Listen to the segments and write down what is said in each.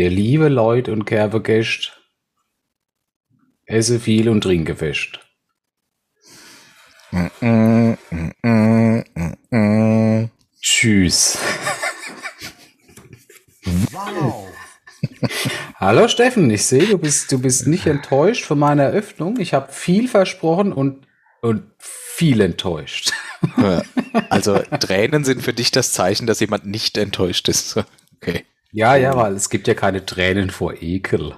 Ihr liebe Leute und Kerbegäste, esse viel und trinke fest. Tschüss. Wow. Hallo Steffen, ich sehe, du bist, du bist nicht enttäuscht von meiner Eröffnung. Ich habe viel versprochen und, und viel enttäuscht. Also Tränen sind für dich das Zeichen, dass jemand nicht enttäuscht ist. Okay. Ja, ja, weil es gibt ja keine Tränen vor Ekel.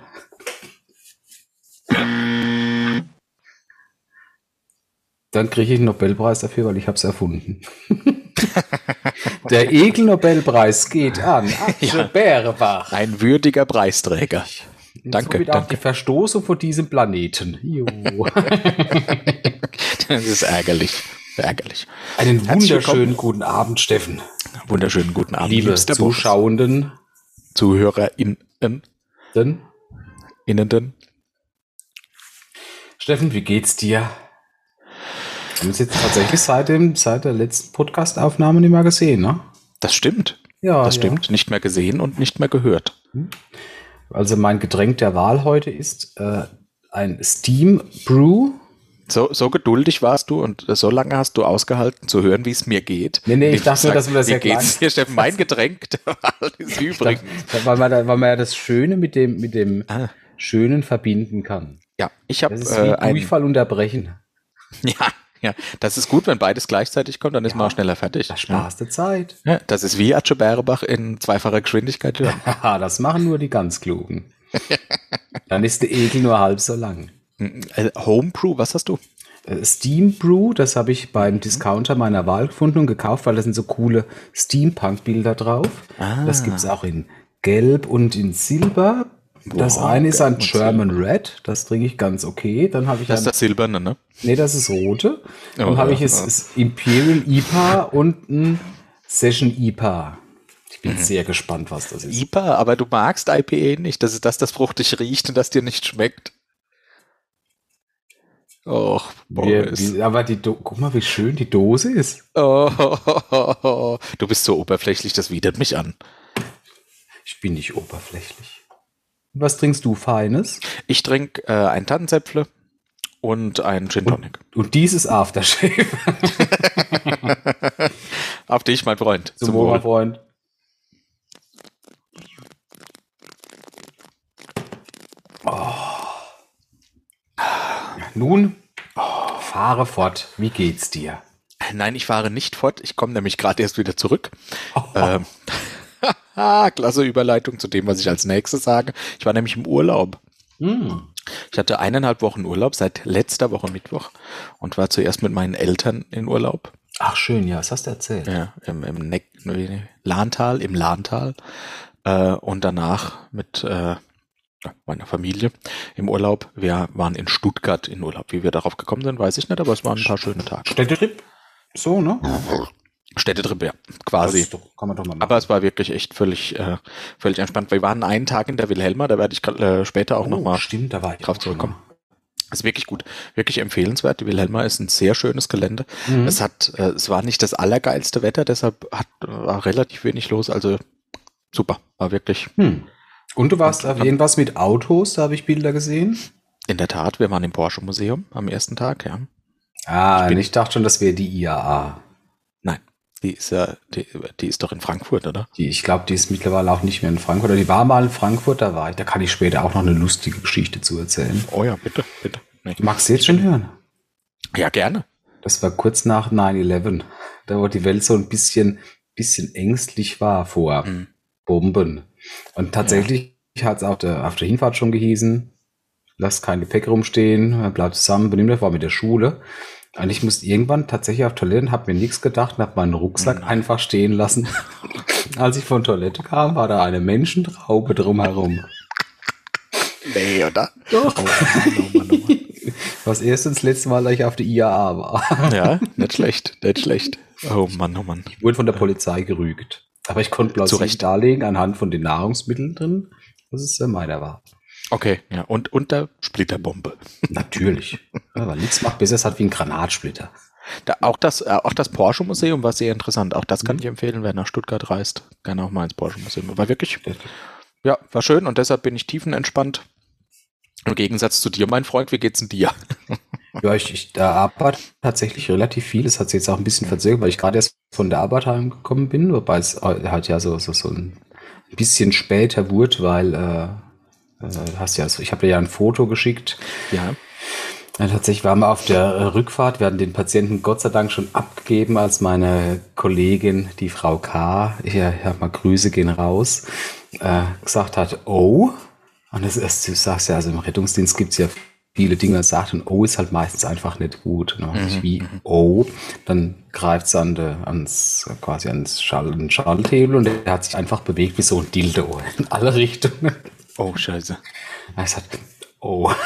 Dann kriege ich einen Nobelpreis dafür, weil ich habe es erfunden. Der Ekel-Nobelpreis geht an Atze Ja. Bärebach. Ein würdiger Preisträger. Danke, Somit auch danke. die Verstoßung von diesem Planeten. Das ist ärgerlich. Ärgerlich. Einen wunderschönen guten Abend, Steffen. Wunderschönen guten Abend, Liebe. Zuschauenden. ZuhörerInnen. Denn, Innenden. Steffen, wie geht's dir? Wir haben uns jetzt tatsächlich seit, dem, seit der letzten Podcast-Aufnahme nicht mehr gesehen, ne? Das stimmt. Ja, Das ja. stimmt. Nicht mehr gesehen und nicht mehr gehört. Also mein Getränk der Wahl heute ist äh, ein Steam Brew. So, so geduldig warst du und so lange hast du ausgehalten zu hören, wie es mir geht. Nee, nee, ich Indem dachte nur, dass wir das ja geht's dir, Steffen? Mein Getränk ist übrigens. Weil man, da, weil man ja das Schöne mit dem, mit dem Ah. Schönen verbinden kann. Ja, ich habe Das ist äh, Durchfall unterbrechen. ja, ja, das ist gut, wenn beides gleichzeitig kommt, dann ist Ja. man auch schneller fertig. Das Spaß der Zeit. Ja, das ist wie Atze Bärebach in zweifacher Geschwindigkeit das machen nur die ganz Klugen. Dann ist der Ekel nur halb so lang. Äh, Homebrew, was hast du? Äh, Steam Brew, das habe ich beim Discounter meiner Wahl gefunden und gekauft, weil da sind so coole Steampunk-Bilder drauf. Ah. Das gibt es auch in Gelb und in Silber. Das Wow, eine ist ein German Red, das trinke ich ganz okay. Dann habe ich Das ist das Silberne, ne? nee, das ist rote. Dann Oh, habe ich es, es Imperial IPA und ein Session IPA. Ich bin Mhm. sehr gespannt, was das ist. IPA, aber du magst IPA nicht. Das ist das, das fruchtig riecht und das dir nicht schmeckt. Och, Boris. wie, aber die, Do guck mal, wie schön die Dose ist. Oh, du bist so oberflächlich, das widert mich an. Ich bin nicht oberflächlich. Was trinkst du Feines? Ich trinke äh, ein Tannenzäpfle und ein Gin Tonic. Und dieses Aftershave. Auf dich, mein Freund. Zum Wohl, mein Freund. Oh. Nun, fahre fort. Wie geht's dir? Nein, ich fahre nicht fort. Ich komme nämlich gerade erst wieder zurück. Oh. Ähm, klasse Überleitung zu dem, was ich als nächstes sage. Ich war nämlich im Urlaub. Hm. Ich hatte eineinhalb Wochen Urlaub seit letzter Woche Mittwoch und war zuerst mit meinen Eltern in Urlaub. Ach schön, ja, was hast du erzählt? Ja, im, im Neck, Lahntal, im Lahntal. Äh, und danach mit äh, meiner Familie im Urlaub. Wir waren in Stuttgart in Urlaub. Wie wir darauf gekommen sind, weiß ich nicht, aber es waren ein paar schöne Tage. Städtetrip? So, ne? Städtetrip, ja, Das quasi. doch, kann man doch mal machen. Aber es war wirklich echt völlig, äh, völlig entspannt. Wir waren einen Tag in der Wilhelma, da werde ich äh, später auch oh, nochmal stimmt, da war ich drauf zurückkommen. Ist wirklich gut, wirklich empfehlenswert. Die Wilhelma ist ein sehr schönes Gelände. Mhm. Es hat, äh, es war nicht das allergeilste Wetter, deshalb hat, war relativ wenig los. Also super, war wirklich Hm. Und du warst auf irgendwas mit Autos, da habe ich Bilder gesehen. in der Tat. Wir waren im Porsche Museum am ersten Tag, ja. Ah, Ich bin- ich dachte schon, das wäre die IAA. Nein, die ist ja, die, die ist doch in Frankfurt, oder? Die, ich glaube, die ist mittlerweile auch nicht mehr in Frankfurt. Oder die war mal in Frankfurt, da war ich. Da kann ich später auch noch eine lustige Geschichte zu erzählen. Oh ja, bitte, bitte. Nee. Magst du jetzt schon hören? Ja, gerne. Das war kurz nach 9-11. Da wo die Welt so ein bisschen, bisschen ängstlich war vor Mhm. Bomben. Und tatsächlich hat es auf der, auf der Hinfahrt schon gehießen, lasst kein Gepäck rumstehen, bleibt zusammen, benimmt euch, war mit der Schule. Und ich musste irgendwann tatsächlich auf Toilette, habe mir nichts gedacht und habe meinen Rucksack Mhm. einfach stehen lassen. Als ich von Toilette kam, war da eine Menschentraube drumherum. Nee, oder? Doch. Oh Mann, oh Mann, oh Mann. Was erst und das letzte Mal, dass ich auf der IAA war. Ja, nicht schlecht, nicht schlecht. Oh Mann, oh Mann. Ich wurde von der Polizei gerügt. Aber ich konnte Zu plötzlich Recht. darlegen, anhand von den Nahrungsmitteln drin, dass es äh, meiner war. Okay, ja, und, und der Splitterbombe. Natürlich. Ja, Aber nichts macht besser, es hat wie ein Granatsplitter. Da, auch das, äh, auch das Porsche Museum war sehr interessant. Auch das kann Mhm. ich empfehlen, wer nach Stuttgart reist. Gerne auch mal ins Porsche Museum. War wirklich ja, war schön und deshalb bin ich tiefenentspannt. Im Gegensatz zu dir, mein Freund, wie geht's denn dir? Ja, ich, ich da arbeite tatsächlich relativ viel. Es hat sich jetzt auch ein bisschen verzögert, weil ich gerade erst von der Arbeit heimgekommen bin, wobei es halt ja so, so, so ein bisschen später wurde, weil äh, äh, hast ja, also ich habe dir ja ein Foto geschickt. Ja. Ja, tatsächlich waren wir auf der Rückfahrt. Wir hatten den Patienten Gott sei Dank schon abgegeben, als meine Kollegin, die Frau K., hier, ja, mal Grüße gehen raus, äh, gesagt hat, oh, und das ist, du sagst ja, also im Rettungsdienst gibt's ja viele Dinge, sagt, und oh ist halt meistens einfach nicht gut. Ne? Mhm. Wie oh, dann greift's an de, ans, quasi ans Schall, Schalthebel und der hat sich einfach bewegt wie so ein Dildo in alle Richtungen. Oh, scheiße. Er sagt, oh.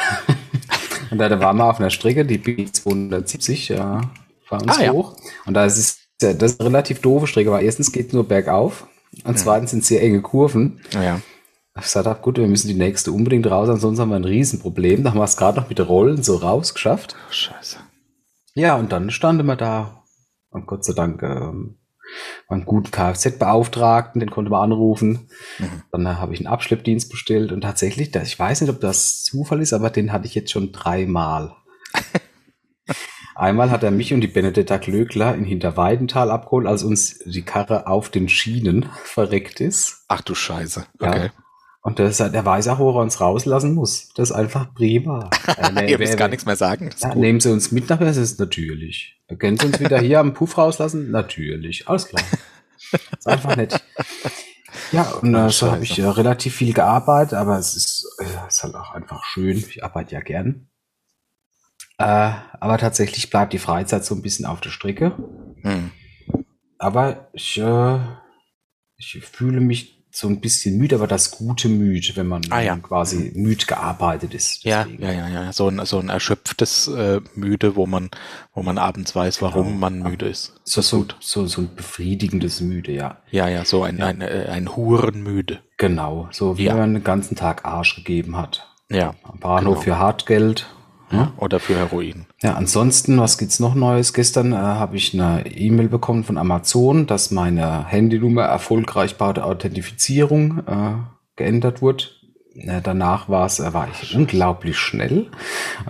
Und da, waren wir auf einer Strecke, die B270, ja, war uns ah, hoch. Ja. Und da ist es, das ist eine relativ doofe Strecke, weil erstens geht es nur bergauf und zweitens sind sehr enge Kurven. Ja. Ich gesagt habe, gut, wir müssen die nächste unbedingt raus, ansonsten haben wir ein Riesenproblem. Da haben wir es gerade noch mit Rollen so rausgeschafft. Scheiße. Ja, und dann standen wir da. Und Gott sei Dank ähm, einen guten Kfz-Beauftragten, den konnte man anrufen. Mhm. Dann äh, habe ich einen Abschleppdienst bestellt und tatsächlich, ich weiß nicht, ob das Zufall ist, aber den hatte ich jetzt schon dreimal. Einmal hat er mich und die Benedetta Glöckler in Hinterweidental abgeholt, als uns die Karre auf den Schienen verreckt ist. Ach du Scheiße. Okay. Ja. Und das, der weiß auch, wo er uns rauslassen muss. Das ist einfach prima. Äh, Ihr müsst gar nichts mehr sagen. Ja, nehmen Sie uns mit nach Das ist natürlich. Können Sie uns wieder hier am Puff rauslassen? Natürlich. Alles klar. Das ist einfach nett. Ja, und äh, so habe ich äh, relativ viel gearbeitet, aber es ist, äh, ist halt auch einfach schön. Ich arbeite ja gern. Äh, aber tatsächlich bleibt die Freizeit so ein bisschen auf der Strecke. Hm. Aber ich, äh, ich fühle mich so ein bisschen müde, aber das gute müde, wenn man ah, ja. quasi müde gearbeitet ist. Ja, ja, ja, ja, so ein, so ein erschöpftes äh, müde, wo man, wo man abends weiß, warum genau. man müde ist. So, so, so, so ein befriedigendes müde, ja. Ja, ja, so ein, ja. ein, ein, ein Hurenmüde. Genau, so wie ja. man den ganzen Tag Arsch gegeben hat. Ja. Am Bahnhof genau. für Hartgeld ja, oder für Heroin. Ja, ansonsten, was gibt's noch Neues? Gestern äh, habe ich eine E-Mail bekommen von Amazon, dass meine Handynummer erfolgreich bei der Authentifizierung äh, geändert wurde. Danach war es, war ich unglaublich schnell.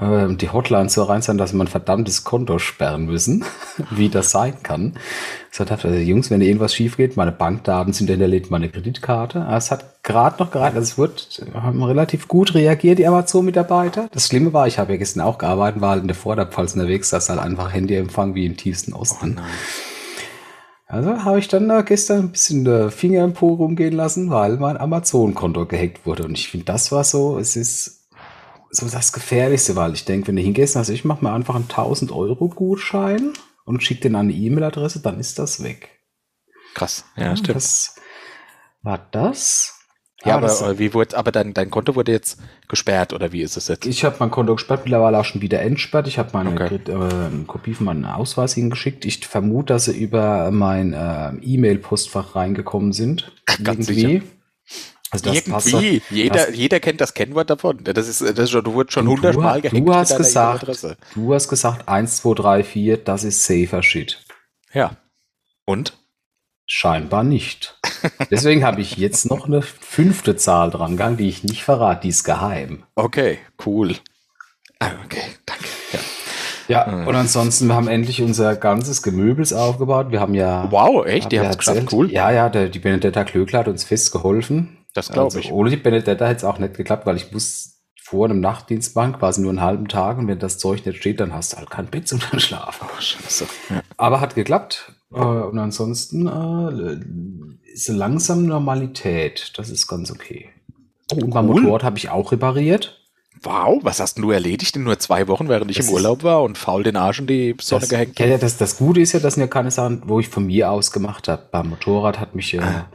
Äh, die Hotline so rein sein, dass man verdammtes Konto sperren müssen, wie das sein kann. Ich sagte, also, Jungs, wenn irgendwas schief geht, meine Bankdaten sind hinterlegt, meine Kreditkarte. Es hat gerade noch gereicht, also es wird, haben relativ gut reagiert, die Amazon-Mitarbeiter. Das Schlimme war, ich habe ja gestern auch gearbeitet, war halt in der Vorderpfalz unterwegs, das halt einfach Handyempfang wie im tiefsten Osten. Oh also habe ich dann da gestern ein bisschen der Finger im Po rumgehen lassen, weil mein Amazon-Konto gehackt wurde. Und ich finde, das war so, es ist so das Gefährlichste, weil ich denke, wenn du hingehst, also ich mache mir einfach einen 1000 Euro Gutschein und schicke den an eine E-Mail-Adresse, dann ist das weg. Krass, ja, ja stimmt. Das war das. Ja, ah, aber, das, wie wurde, aber dein, dein Konto wurde jetzt gesperrt oder wie ist es jetzt? Ich habe mein Konto gesperrt, mittlerweile auch schon wieder entsperrt. Ich habe meine okay. äh, Kopie von meinem Ausweis hingeschickt. Ich vermute, dass sie über mein äh, E-Mail-Postfach reingekommen sind. Ganz irgendwie. Sicher. Also Irgendwie. Jeder, das, jeder kennt das Kennwort davon. Das ist, das ist schon, du wurdest schon hundertmal gehackt. Du hast gesagt, du hast gesagt, 1, 2, 3, 4, das ist safer Shit. Ja. Und? Scheinbar nicht. Deswegen habe ich jetzt noch eine fünfte Zahl dran gegangen, die ich nicht verrate, die ist geheim. Okay, cool. Ah, okay, danke. Ja. Ja, und ansonsten, wir haben endlich unser ganzes Gemöbels aufgebaut. Wir haben ja. Wow, echt? Die haben es geschafft, cool. Ja, ja, der, die Benedetta Klöckler hat uns fest geholfen. Das glaube also, ich. Ohne die Benedetta hätte es auch nicht geklappt, weil ich muss vor einem Nachtdienst machen, quasi nur einen halben Tag. Und wenn das Zeug nicht steht, dann hast du halt kein Bett zum Schlafen. Oh, scheiße. Ja. Aber hat geklappt. Äh, und ansonsten äh, ist langsam Normalität. Das ist ganz okay. Oh, und beim cool. Motorrad habe ich auch repariert. Wow, was hast du erledigt in nur zwei Wochen, während ich das im Urlaub war und faul den Arsch in die Sonne das, gehängt? Ja, das, das Gute ist ja, das sind ja keine Sachen, wo ich von mir aus gemacht habe. Beim Motorrad hat mich äh, ah.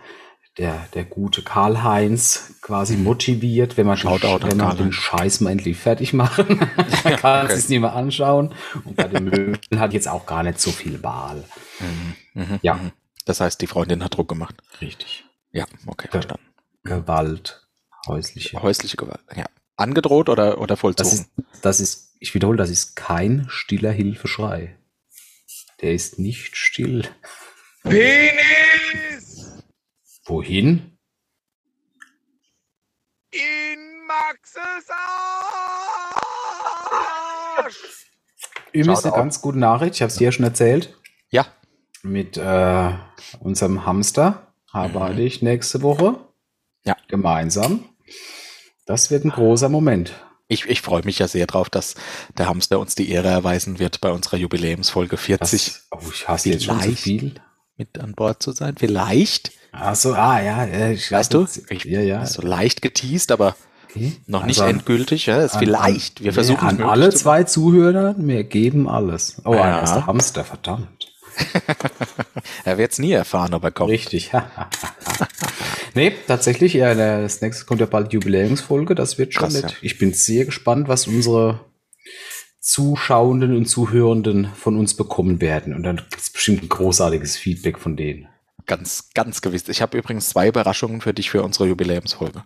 Der, der gute Karl-Heinz quasi mhm. motiviert, wenn man, Schaut den, wenn man den Scheiß mal endlich fertig machen. dann kann okay. es nicht mehr anschauen. Und bei den Möbeln hat jetzt auch gar nicht so viel Wahl. Mhm. Mhm. Ja. Mhm. Das heißt, die Freundin hat Druck gemacht. Richtig. Ja, okay, verstanden. Gewalt. Häusliche. Häusliche Gewalt, ja. Angedroht oder, oder vollzogen? Das ist, das ist, ich wiederhole, das ist kein stiller Hilfeschrei. Der ist nicht still. Penis! Wohin? Maxes Arsch! Übrigens eine ganz gute Nachricht, ich habe es dir ja schon erzählt. Ja. Mit äh, unserem Hamster arbeite ich nächste Woche. Ja. Gemeinsam. Das wird ein großer Moment. Ich, ich freue mich ja sehr drauf, dass der Hamster uns die Ehre erweisen wird, bei unserer Jubiläumsfolge 40 Das, oh, ich hasse jetzt schon so viel. mit an Bord zu sein. Vielleicht, Ach so, ah ja, ich weißt du, ich, ja, ja. so leicht geteased, aber Okay. noch nicht Also, endgültig. Ja, ist an- vielleicht. Wir versuchen nee, an alle zu zwei Zuhörer, wir geben alles. Oh, Ja. einer ist der Hamster, verdammt. Er wird es nie erfahren, ob er kommt. Richtig. nee, tatsächlich, ja, das nächste kommt ja bald Jubiläumsfolge, das wird schon Krass, nett. ja. Ich bin sehr gespannt, was unsere Zuschauenden und Zuhörenden von uns bekommen werden. Und dann gibt es bestimmt ein großartiges Feedback von denen. Ganz, ganz gewiss. Ich habe übrigens zwei Überraschungen für dich für unsere Jubiläumsfolge.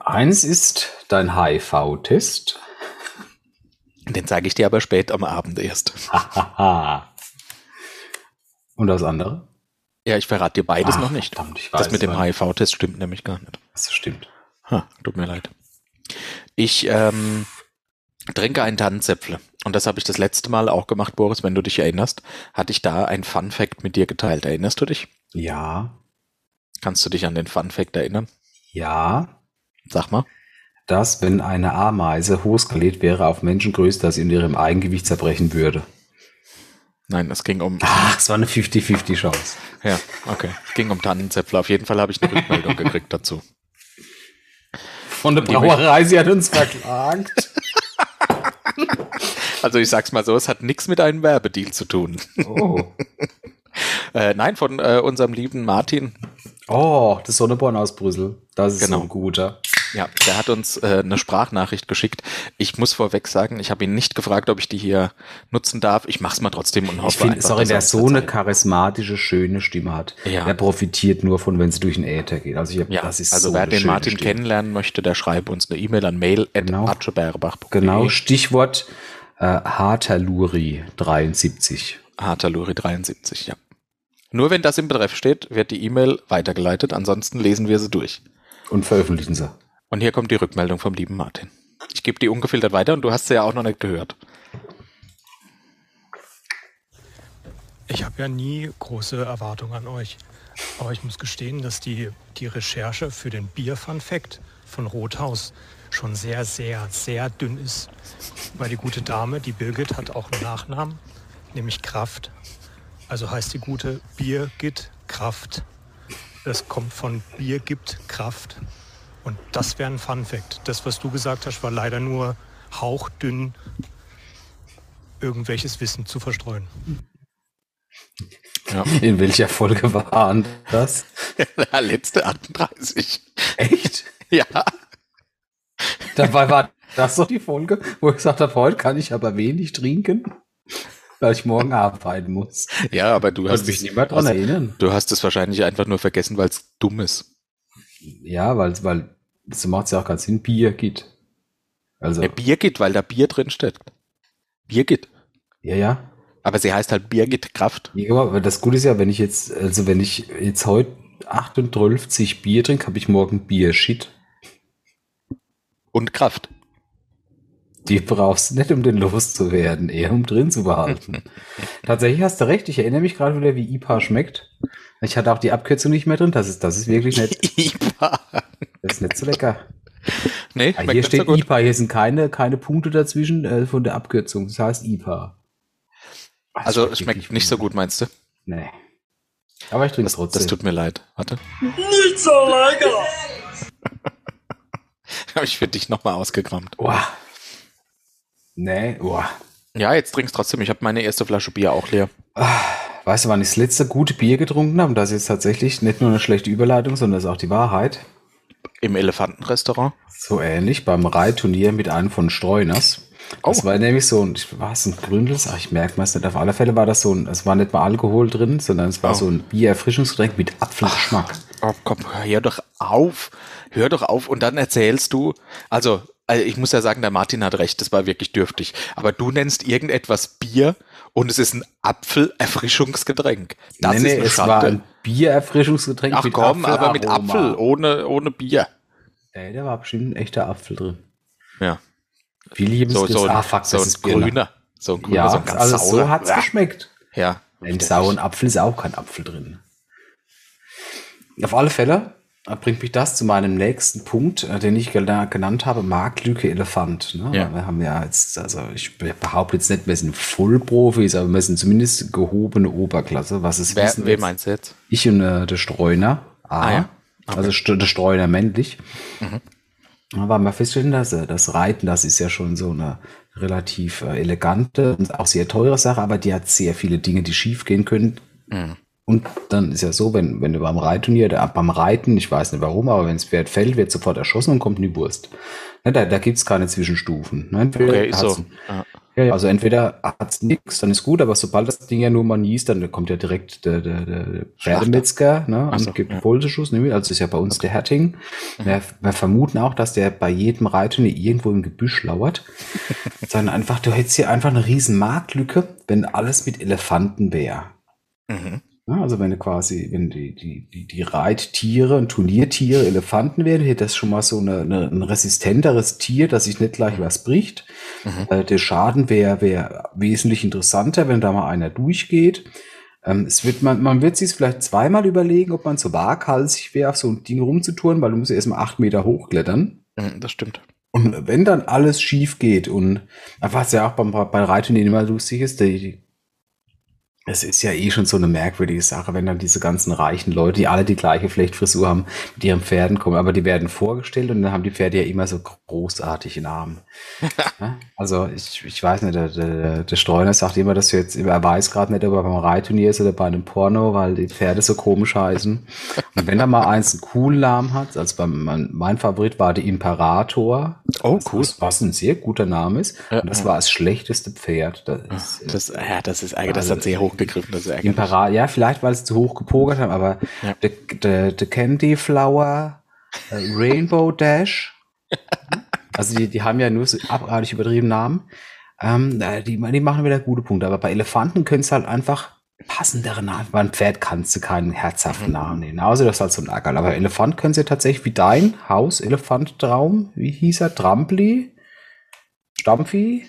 Eins ist dein HIV-Test. Den zeige ich dir aber spät am Abend erst. Und das andere? Ja, ich verrate dir beides Ach, noch nicht. verdammt, ich weiß das mit dem. HIV-Test stimmt nämlich gar nicht. Das stimmt. Ha, tut mir leid. Ich ähm, trinke einen Tannenzäpfle. Und das habe ich das letzte Mal auch gemacht, Boris, wenn du dich erinnerst. Hatte ich da ein Fun Fact mit dir geteilt. Erinnerst du dich? Ja, Kannst du dich an den Fun Fact erinnern? ja, Sag mal. dass, wenn eine Ameise hochskaliert wäre auf Menschengröße, dass sie in ihrem Eigengewicht zerbrechen würde. Nein, es ging um. Ach, es war eine 50-50 Chance. Ja, okay. Es ging um Tannenzäpfle. Auf jeden Fall habe ich eine Rückmeldung gekriegt dazu. Von der Brauerei, sie hat uns verklagt. Also ich sag's mal so, es hat nichts mit einem Werbedeal zu tun. Oh. Äh, nein, von äh, unserem lieben Martin. Oh, das Sonneborn aus Brüssel. Das ist Genau. so ein guter. Ja, der hat uns äh, eine Sprachnachricht geschickt. Ich muss vorweg sagen, ich habe ihn nicht gefragt, ob ich die hier nutzen darf. Ich mach's mal trotzdem und Ich hoffe finde, einfach, sorry, er uns so eine charismatische, schöne Stimme hat. Ja. Der profitiert nur von, wenn sie durch den Äther geht. Also, ich hab, Ja, das ist also so wer den Martin Stimme. kennenlernen möchte, der schreibe uns eine E-Mail an mail Genau. Genau, Stichwort äh, Hartaluri 73. Hartaluri 73, ja. Nur wenn das im Betreff steht, wird die E-Mail weitergeleitet, ansonsten lesen wir sie durch. Und veröffentlichen sie. Und hier kommt die Rückmeldung vom lieben Martin. Ich gebe die ungefiltert weiter und du hast sie ja auch noch nicht gehört. Ich habe ja nie große Erwartungen an euch. Aber ich muss gestehen, dass die, die Recherche für den Bier-Fun-Fact von Rothaus schon sehr, sehr, sehr dünn ist. Weil die gute Dame, die Birgit, hat auch einen Nachnamen, nämlich Kraft. Also heißt die gute Birgit Kraft. Das kommt von Bier gibt Kraft. Und das wäre ein Fun-Fact. Das, was du gesagt hast, war leider nur hauchdünn irgendwelches Wissen zu verstreuen. Ja. In welcher Folge waren das? Der letzte 38. Echt? Ja. Dabei war das doch die Folge, wo ich gesagt habe, heute kann ich aber wenig trinken, weil ich morgen arbeiten muss. Ja, aber du hast, mich nicht mehr dran erinnern. du hast es wahrscheinlich einfach nur vergessen, weil es dumm ist. Ja, weil, weil so macht es ja auch keinen Sinn, Bier geht. Also, Ja, Birgit, weil da Bier drin steht. Birgit. ja, ja. Aber sie heißt halt Birgit Kraft. Ja, aber das Gute ist ja, wenn ich jetzt, also wenn ich jetzt heute 38 Bier trinke, habe ich morgen Bier-Shit. Und Kraft. Die brauchst du nicht, um den loszuwerden, eher um drin zu behalten. Tatsächlich hast du recht, ich erinnere mich gerade wieder, wie IPA schmeckt. Ich hatte auch die Abkürzung nicht mehr drin, das ist, das ist wirklich nicht, IPA. das ist nicht so lecker. Nee, schmeckt hier nicht steht so gut. IPA, hier sind keine, keine Punkte dazwischen äh, von der Abkürzung, das heißt IPA. Das Also es schmeckt wirklich nicht so gut, meinst du? Nee. Aber ich trinke es Das, trotzdem. das tut mir leid. Warte. Nicht so lecker! Habe ich für dich nochmal ausgekramt. Uah. Nee, uah. Ja, jetzt trinkst trotzdem. Ich habe meine erste Flasche Bier auch leer. Weißt du, wann ich das letzte gute Bier getrunken habe? Und das ist jetzt tatsächlich nicht nur eine schlechte Überleitung, sondern das ist auch die Wahrheit. Im Elefantenrestaurant. So ähnlich beim Reitturnier mit einem von Streuners. Das Oh. war nämlich so ein, war es ein Gründels? Ach, ich merke mal es nicht. Auf alle Fälle war das so ein, es war nicht mal Alkohol drin, sondern es war Oh. so ein Biererfrischungsgetränk mit Apfelgeschmack. Oh, komm, hör doch auf. Hör doch auf. Und dann erzählst du, also, also ich muss ja sagen, der Martin hat recht, das war wirklich dürftig. Aber du nennst irgendetwas Bier und es ist ein Apfelerfrischungsgetränk. Das nee, nee, ist eine es Schande. war ein Biererfrischungsgetränk Ach mit komm, aber mit Apfelaroma. Apfel, ohne, ohne Bier. Ey, da war bestimmt ein echter Apfel drin. Ja. Williams So, so, das- ein, ah, fuck, so das ein Birne. grüner. So ein grüner, Ja, so ein ganz also saurer. so hat's Ja. geschmeckt. Ja. Im sauren Apfel ist auch kein Apfel drin. Auf alle Fälle äh, bringt mich das zu meinem nächsten Punkt, äh, den ich gena- genannt habe, Marktlücke Elefant. Ne? Ja. Wir haben ja jetzt, also ich behaupte jetzt nicht, wir sind Vollprofis, aber wir sind zumindest gehobene Oberklasse. Was ist Wer, jetzt meinst du jetzt? Ich und äh, der Streuner. A. Ah, ja. Also St der Streuner männlich. Da war mal feststellen, dass äh, das Reiten, das ist ja schon so eine relativ elegante und auch sehr teure Sache, aber die hat sehr viele Dinge, die schief gehen können. Und dann ist ja so, wenn, wenn du beim Reitturnier, da, beim Reiten, ich weiß nicht warum, aber wenn das Pferd fällt, wird sofort erschossen und kommt in die Wurst. Ne, da da gibt's keine Zwischenstufen. Ne? Entweder Okay, ist so. Ja. also entweder hat's nix, dann ist gut, aber sobald das Ding ja nur mal niest, dann kommt ja direkt der, der, der Pferdemetzger ne, Ach so, und gibt ja. einen Pulseschuss. Ne? Also ist ja bei uns der Herting. Wir, wir vermuten auch, dass der bei jedem Reitturnier irgendwo im Gebüsch lauert. Sondern einfach, du hättest hier einfach eine riesen Marktlücke, wenn alles mit Elefanten wäre. Mhm. Also wenn du quasi, wenn die, die, die, die Reittiere und Turniertiere Elefanten wären, hätte das schon mal so eine, eine, ein resistenteres Tier, das sich nicht gleich was bricht. Äh, der Schaden wäre wär wesentlich interessanter, wenn da mal einer durchgeht. Ähm, es wird, man, man wird sich vielleicht zweimal überlegen, ob man so waghalsig wäre, auf so ein Ding rumzutouren, weil du musst ja erstmal acht Meter hochklettern. Mhm, Das stimmt. Und wenn dann alles schief geht und was ja auch beim, bei Reitturnieren immer lustig ist, die, es ist ja eh schon so eine merkwürdige Sache, wenn dann diese ganzen reichen Leute, die alle die gleiche Flechtfrisur haben, mit ihren Pferden kommen, aber die werden vorgestellt und dann haben die Pferde ja immer so großartig in Armen. Ja? Also ich, ich weiß nicht, der, der, der Streuner sagt immer, dass er jetzt, er weiß gerade nicht, ob er beim Reitturnier ist oder bei einem Porno, weil die Pferde so komisch heißen. Und wenn er mal eins einen coolen Namen hat, also beim, mein, mein Favorit war der Imperator. Oh, cool. Was, was ein sehr guter Name ist. Ja, und das ja. war das schlechteste Pferd. Das, ist, Das, ja, das ist. Das Also, hat sehr hochgegriffen. Das ist. Imperator, ja, vielleicht, weil sie zu hoch gepokert haben, aber Ja. der, der, der Candy Flower, äh, Rainbow Dash, also die, die haben ja nur so abartig übertrieben Namen. Ähm, äh, die, die machen wieder gute Punkte, aber bei Elefanten können es halt einfach passendere Namen. Bei einem Pferd kannst du keinen herzhaften Namen nehmen, außer das ist halt so ein Ackerl. Aber Elefant können sie tatsächlich wie dein Haus, Elefant-Traum, wie hieß er, Trampli, Stampfi,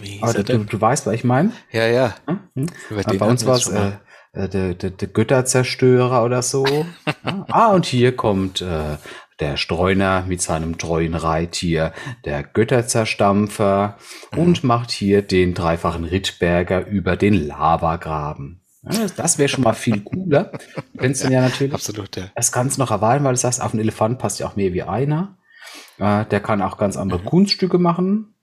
Wie hieß aber er du, denn? du weißt, was ich meine. Ja, ja. Hm? Ja, den bei uns war es äh, äh, der, der, der Götterzerstörer oder so. Ja. ah, und hier kommt äh, der Streuner mit seinem treuen Reittier, der Götterzerstampfer, und macht hier den dreifachen Rittberger über den Lavagraben. Ja, das- wäre schon mal viel cooler. Du könntest dann ja natürlich Absolut, ja. das kannst du noch erweitern, weil du sagst, auf einen Elefant passt ja auch mehr wie einer. Äh, der kann auch ganz andere Mhm. Kunststücke machen.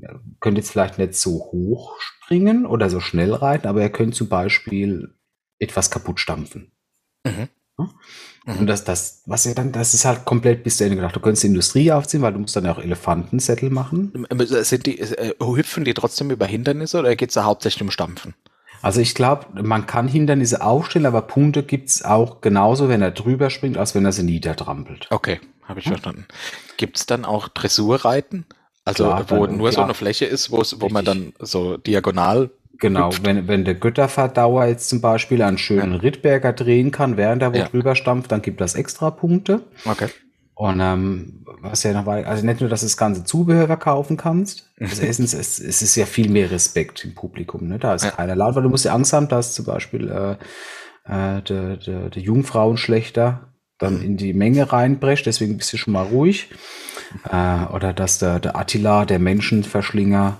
Er könnte jetzt vielleicht nicht so hoch springen oder so schnell reiten, aber er könnte zum Beispiel etwas kaputt stampfen. Mhm. Ja? Mhm. Und das, das, was ja dann, das ist halt komplett bis zu Ende gedacht. Du könntest die Industrie aufziehen, weil du musst dann ja auch Elefantensättel machen. Sind die, äh, hüpfen die trotzdem über Hindernisse oder geht es da hauptsächlich um Stampfen? Also ich glaube, man kann Hindernisse aufstellen, aber Punkte gibt's auch genauso, wenn er drüber springt, als wenn er sie niedertrampelt. Okay, habe ich verstanden. Gibt es dann auch Dressurreiten? Also Klar, wo dann- nur so klar. eine Fläche ist, wo man Richtig. dann so diagonal. Genau, hüpft. wenn, wenn der Götterverdauer jetzt zum Beispiel einen schönen Rittberger drehen kann, während er wo Ja. drüber stampft, dann gibt das extra Punkte. Okay. Und ähm, was ja noch war, also nicht nur, dass du das ganze Zubehör verkaufen kannst, das Essen, es, es ist ja viel mehr Respekt im Publikum. Ne? Da ist Ja. keiner laut, weil du musst ja Angst haben, dass zum Beispiel äh, äh, der, der, der Jungfrauenschlechter dann in die Menge reinbrecht, deswegen bist du schon mal ruhig. Äh, oder dass der, der Attila, der Menschenverschlinger,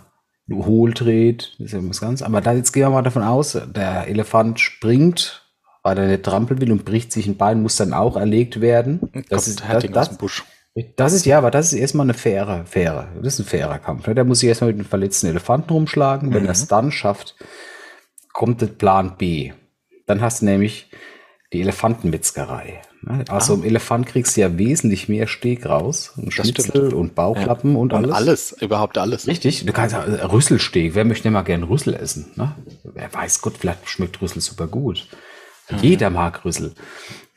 hohl dreht, das ist ja was ganz. Aber da, jetzt gehen wir mal davon aus, der Elefant springt, weil er nicht trampeln will und bricht sich ein Bein, muss dann auch erlegt werden. Kommt Das ist, das, Herting aus das, dem Busch. das ist ja, aber das ist erstmal eine faire, faire. Das ist ein fairer Kampf. Ne? Der muss sich erstmal mit dem verletzten Elefanten rumschlagen. Wenn er es dann schafft, kommt der Plan B. Dann hast du nämlich die Elefantenmetzgerei. Ne? Also im Elefant kriegst du ja wesentlich mehr Steg raus. Und. Schnitzel und Bauchlappen und Und alles. alles, überhaupt alles. Richtig, du kannst äh, Rüsselsteg. Wer möchte denn mal gern Rüssel essen? Ne? Wer weiß Gott, vielleicht schmeckt Rüssel super gut. Jeder mag Rüssel.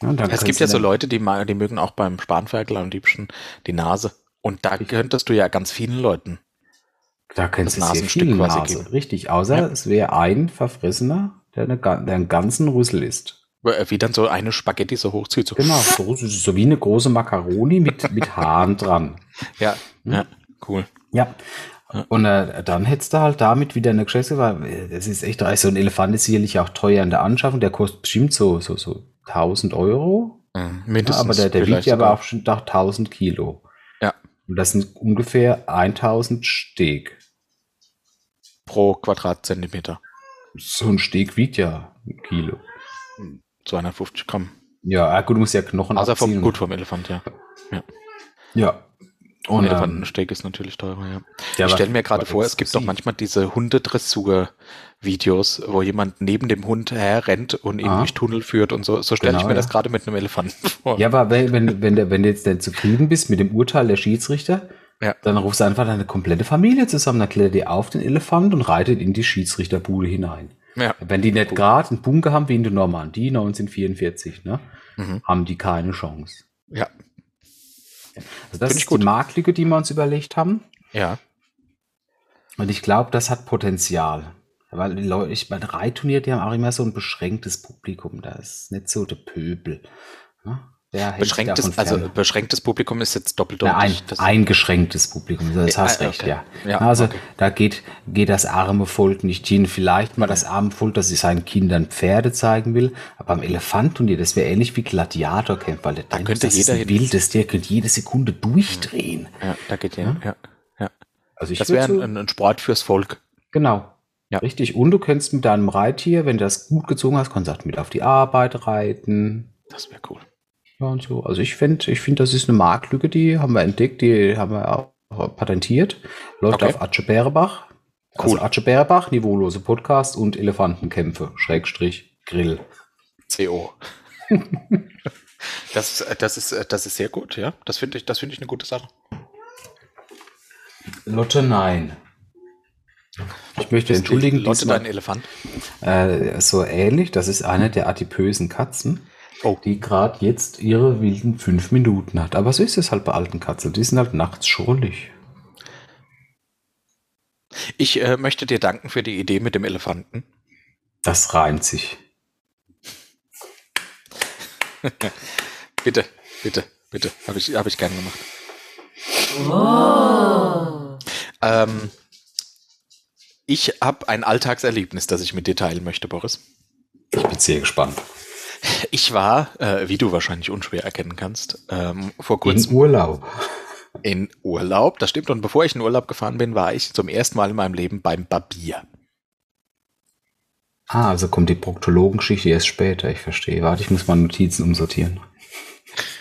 Ja, Es gibt ja so Leute, die, ma- die mögen auch beim Spanferkel am liebsten die Nase. Und da könntest du ja ganz vielen Leuten. Da kennst das Nasenstück viel quasi Nase. geben. Richtig, außer Ja. es wäre ein Verfressener, der, eine, der einen ganzen Rüssel isst. Äh, Wie dann so eine Spaghetti so hochzieht. So. Genau, so, so wie eine große Makaroni mit, mit Haaren dran. Ja, ja, cool. Ja. Und äh, dann hättest du halt damit wieder eine äh, das ist echt, so ein Elefant ist sicherlich auch teuer in der Anschaffung, der kostet bestimmt so, so, so 1000 Euro. Mhm, Ja, Mindestens. aber der, der wiegt ja aber auch schon nach 1000 Kilo. Ja. Und das sind ungefähr 1000 Steg. pro Quadratzentimeter. So ein Steg wiegt ja ein Kilo. 250 Gramm. Ja, ah, gut, du musst ja Knochen Also vom, gut vom Elefant, ja. Ja. Und Und ähm, Elefantensteak ist natürlich teurer, ja. ja, ich stelle mir gerade vor, es gibt doch manchmal diese Hundedressur-Videos, wo jemand neben dem Hund herrennt und ihn Ah. durch Tunnel führt und so. So stelle Genau, ich mir das ja. gerade mit einem Elefanten vor. Ja, aber wenn, wenn, wenn, du, wenn du jetzt denn zufrieden bist mit dem Urteil der Schiedsrichter, Ja. dann rufst du einfach deine komplette Familie zusammen, dann klettert ihr auf den Elefant und reitet in die Schiedsrichterbude hinein. Ja. Wenn die nicht Cool. gerade einen Bunker haben wie in der Normandie 1944, ne, Mhm. haben die keine Chance. Ja. Also das ist gut. die Marktlücke, die wir uns überlegt haben. Ja. Und ich glaube, das hat Potenzial. Weil die Leute, ich meine, Reitturnier, die haben auch immer so ein beschränktes Publikum. Da ist nicht so der Pöbel. Ne? Der Beschränktes, also beschränktes Publikum ist jetzt Na, ein, doppeldeutig. Das- eingeschränktes Publikum, das Ja, hast äh, recht, okay. ja. Ja, also okay. da geht, geht das arme Volk nicht hin. Vielleicht mal das arme Volk, das seinen Kindern Pferde zeigen will, aber beim Elefantturnier, das wäre ähnlich wie Gladiatorcamp, weil der Da könnte das jeder ist ein wildes, der könnte jede Sekunde durchdrehen. ja, da geht ja. ja. ja. Also ich Das wäre ein, ein Sport fürs Volk. Genau. Ja. Richtig. Und du könntest mit deinem Reittier, wenn du das gut gezogen hast, kannst du mit auf die Arbeit reiten. Das wäre cool. Ja, und so. Also ich finde, ich finde, das ist eine Marktlücke, die haben wir entdeckt, die haben wir auch patentiert. Läuft Okay. auf Atsche Bärebach. Also Cool. Atsche Bärebach, niveaulose Podcast und Elefantenkämpfe, Schrägstrich, Grill. CO. das, das, ist, das ist sehr gut, ja. Das finde ich, das finde ich eine gute Sache. Lotte, nein. Ich möchte entschuldigen, Lotte, diesmal, dein Elefant. äh, so ähnlich, das ist eine der adipösen Katzen. Oh. die gerade jetzt ihre wilden fünf Minuten hat. Aber so ist es halt bei alten Katzen. Die sind halt nachts schrullig. Ich äh, möchte dir danken für die Idee mit dem Elefanten. Das reimt sich. Bitte, bitte, bitte. Habe ich, hab ich gern gemacht. Ähm, ich habe ein Alltagserlebnis, das ich mit dir teilen möchte, Boris. Ich bin sehr gespannt. Ich war, äh, wie du wahrscheinlich unschwer erkennen kannst, ähm, vor In kurzem Urlaub. in Urlaub. Das stimmt. Und bevor ich in Urlaub gefahren bin, war ich zum ersten Mal in meinem Leben beim Barbier. Ah, also kommt die Proktologengeschichte erst später. Ich verstehe. Warte, ich muss mal Notizen umsortieren.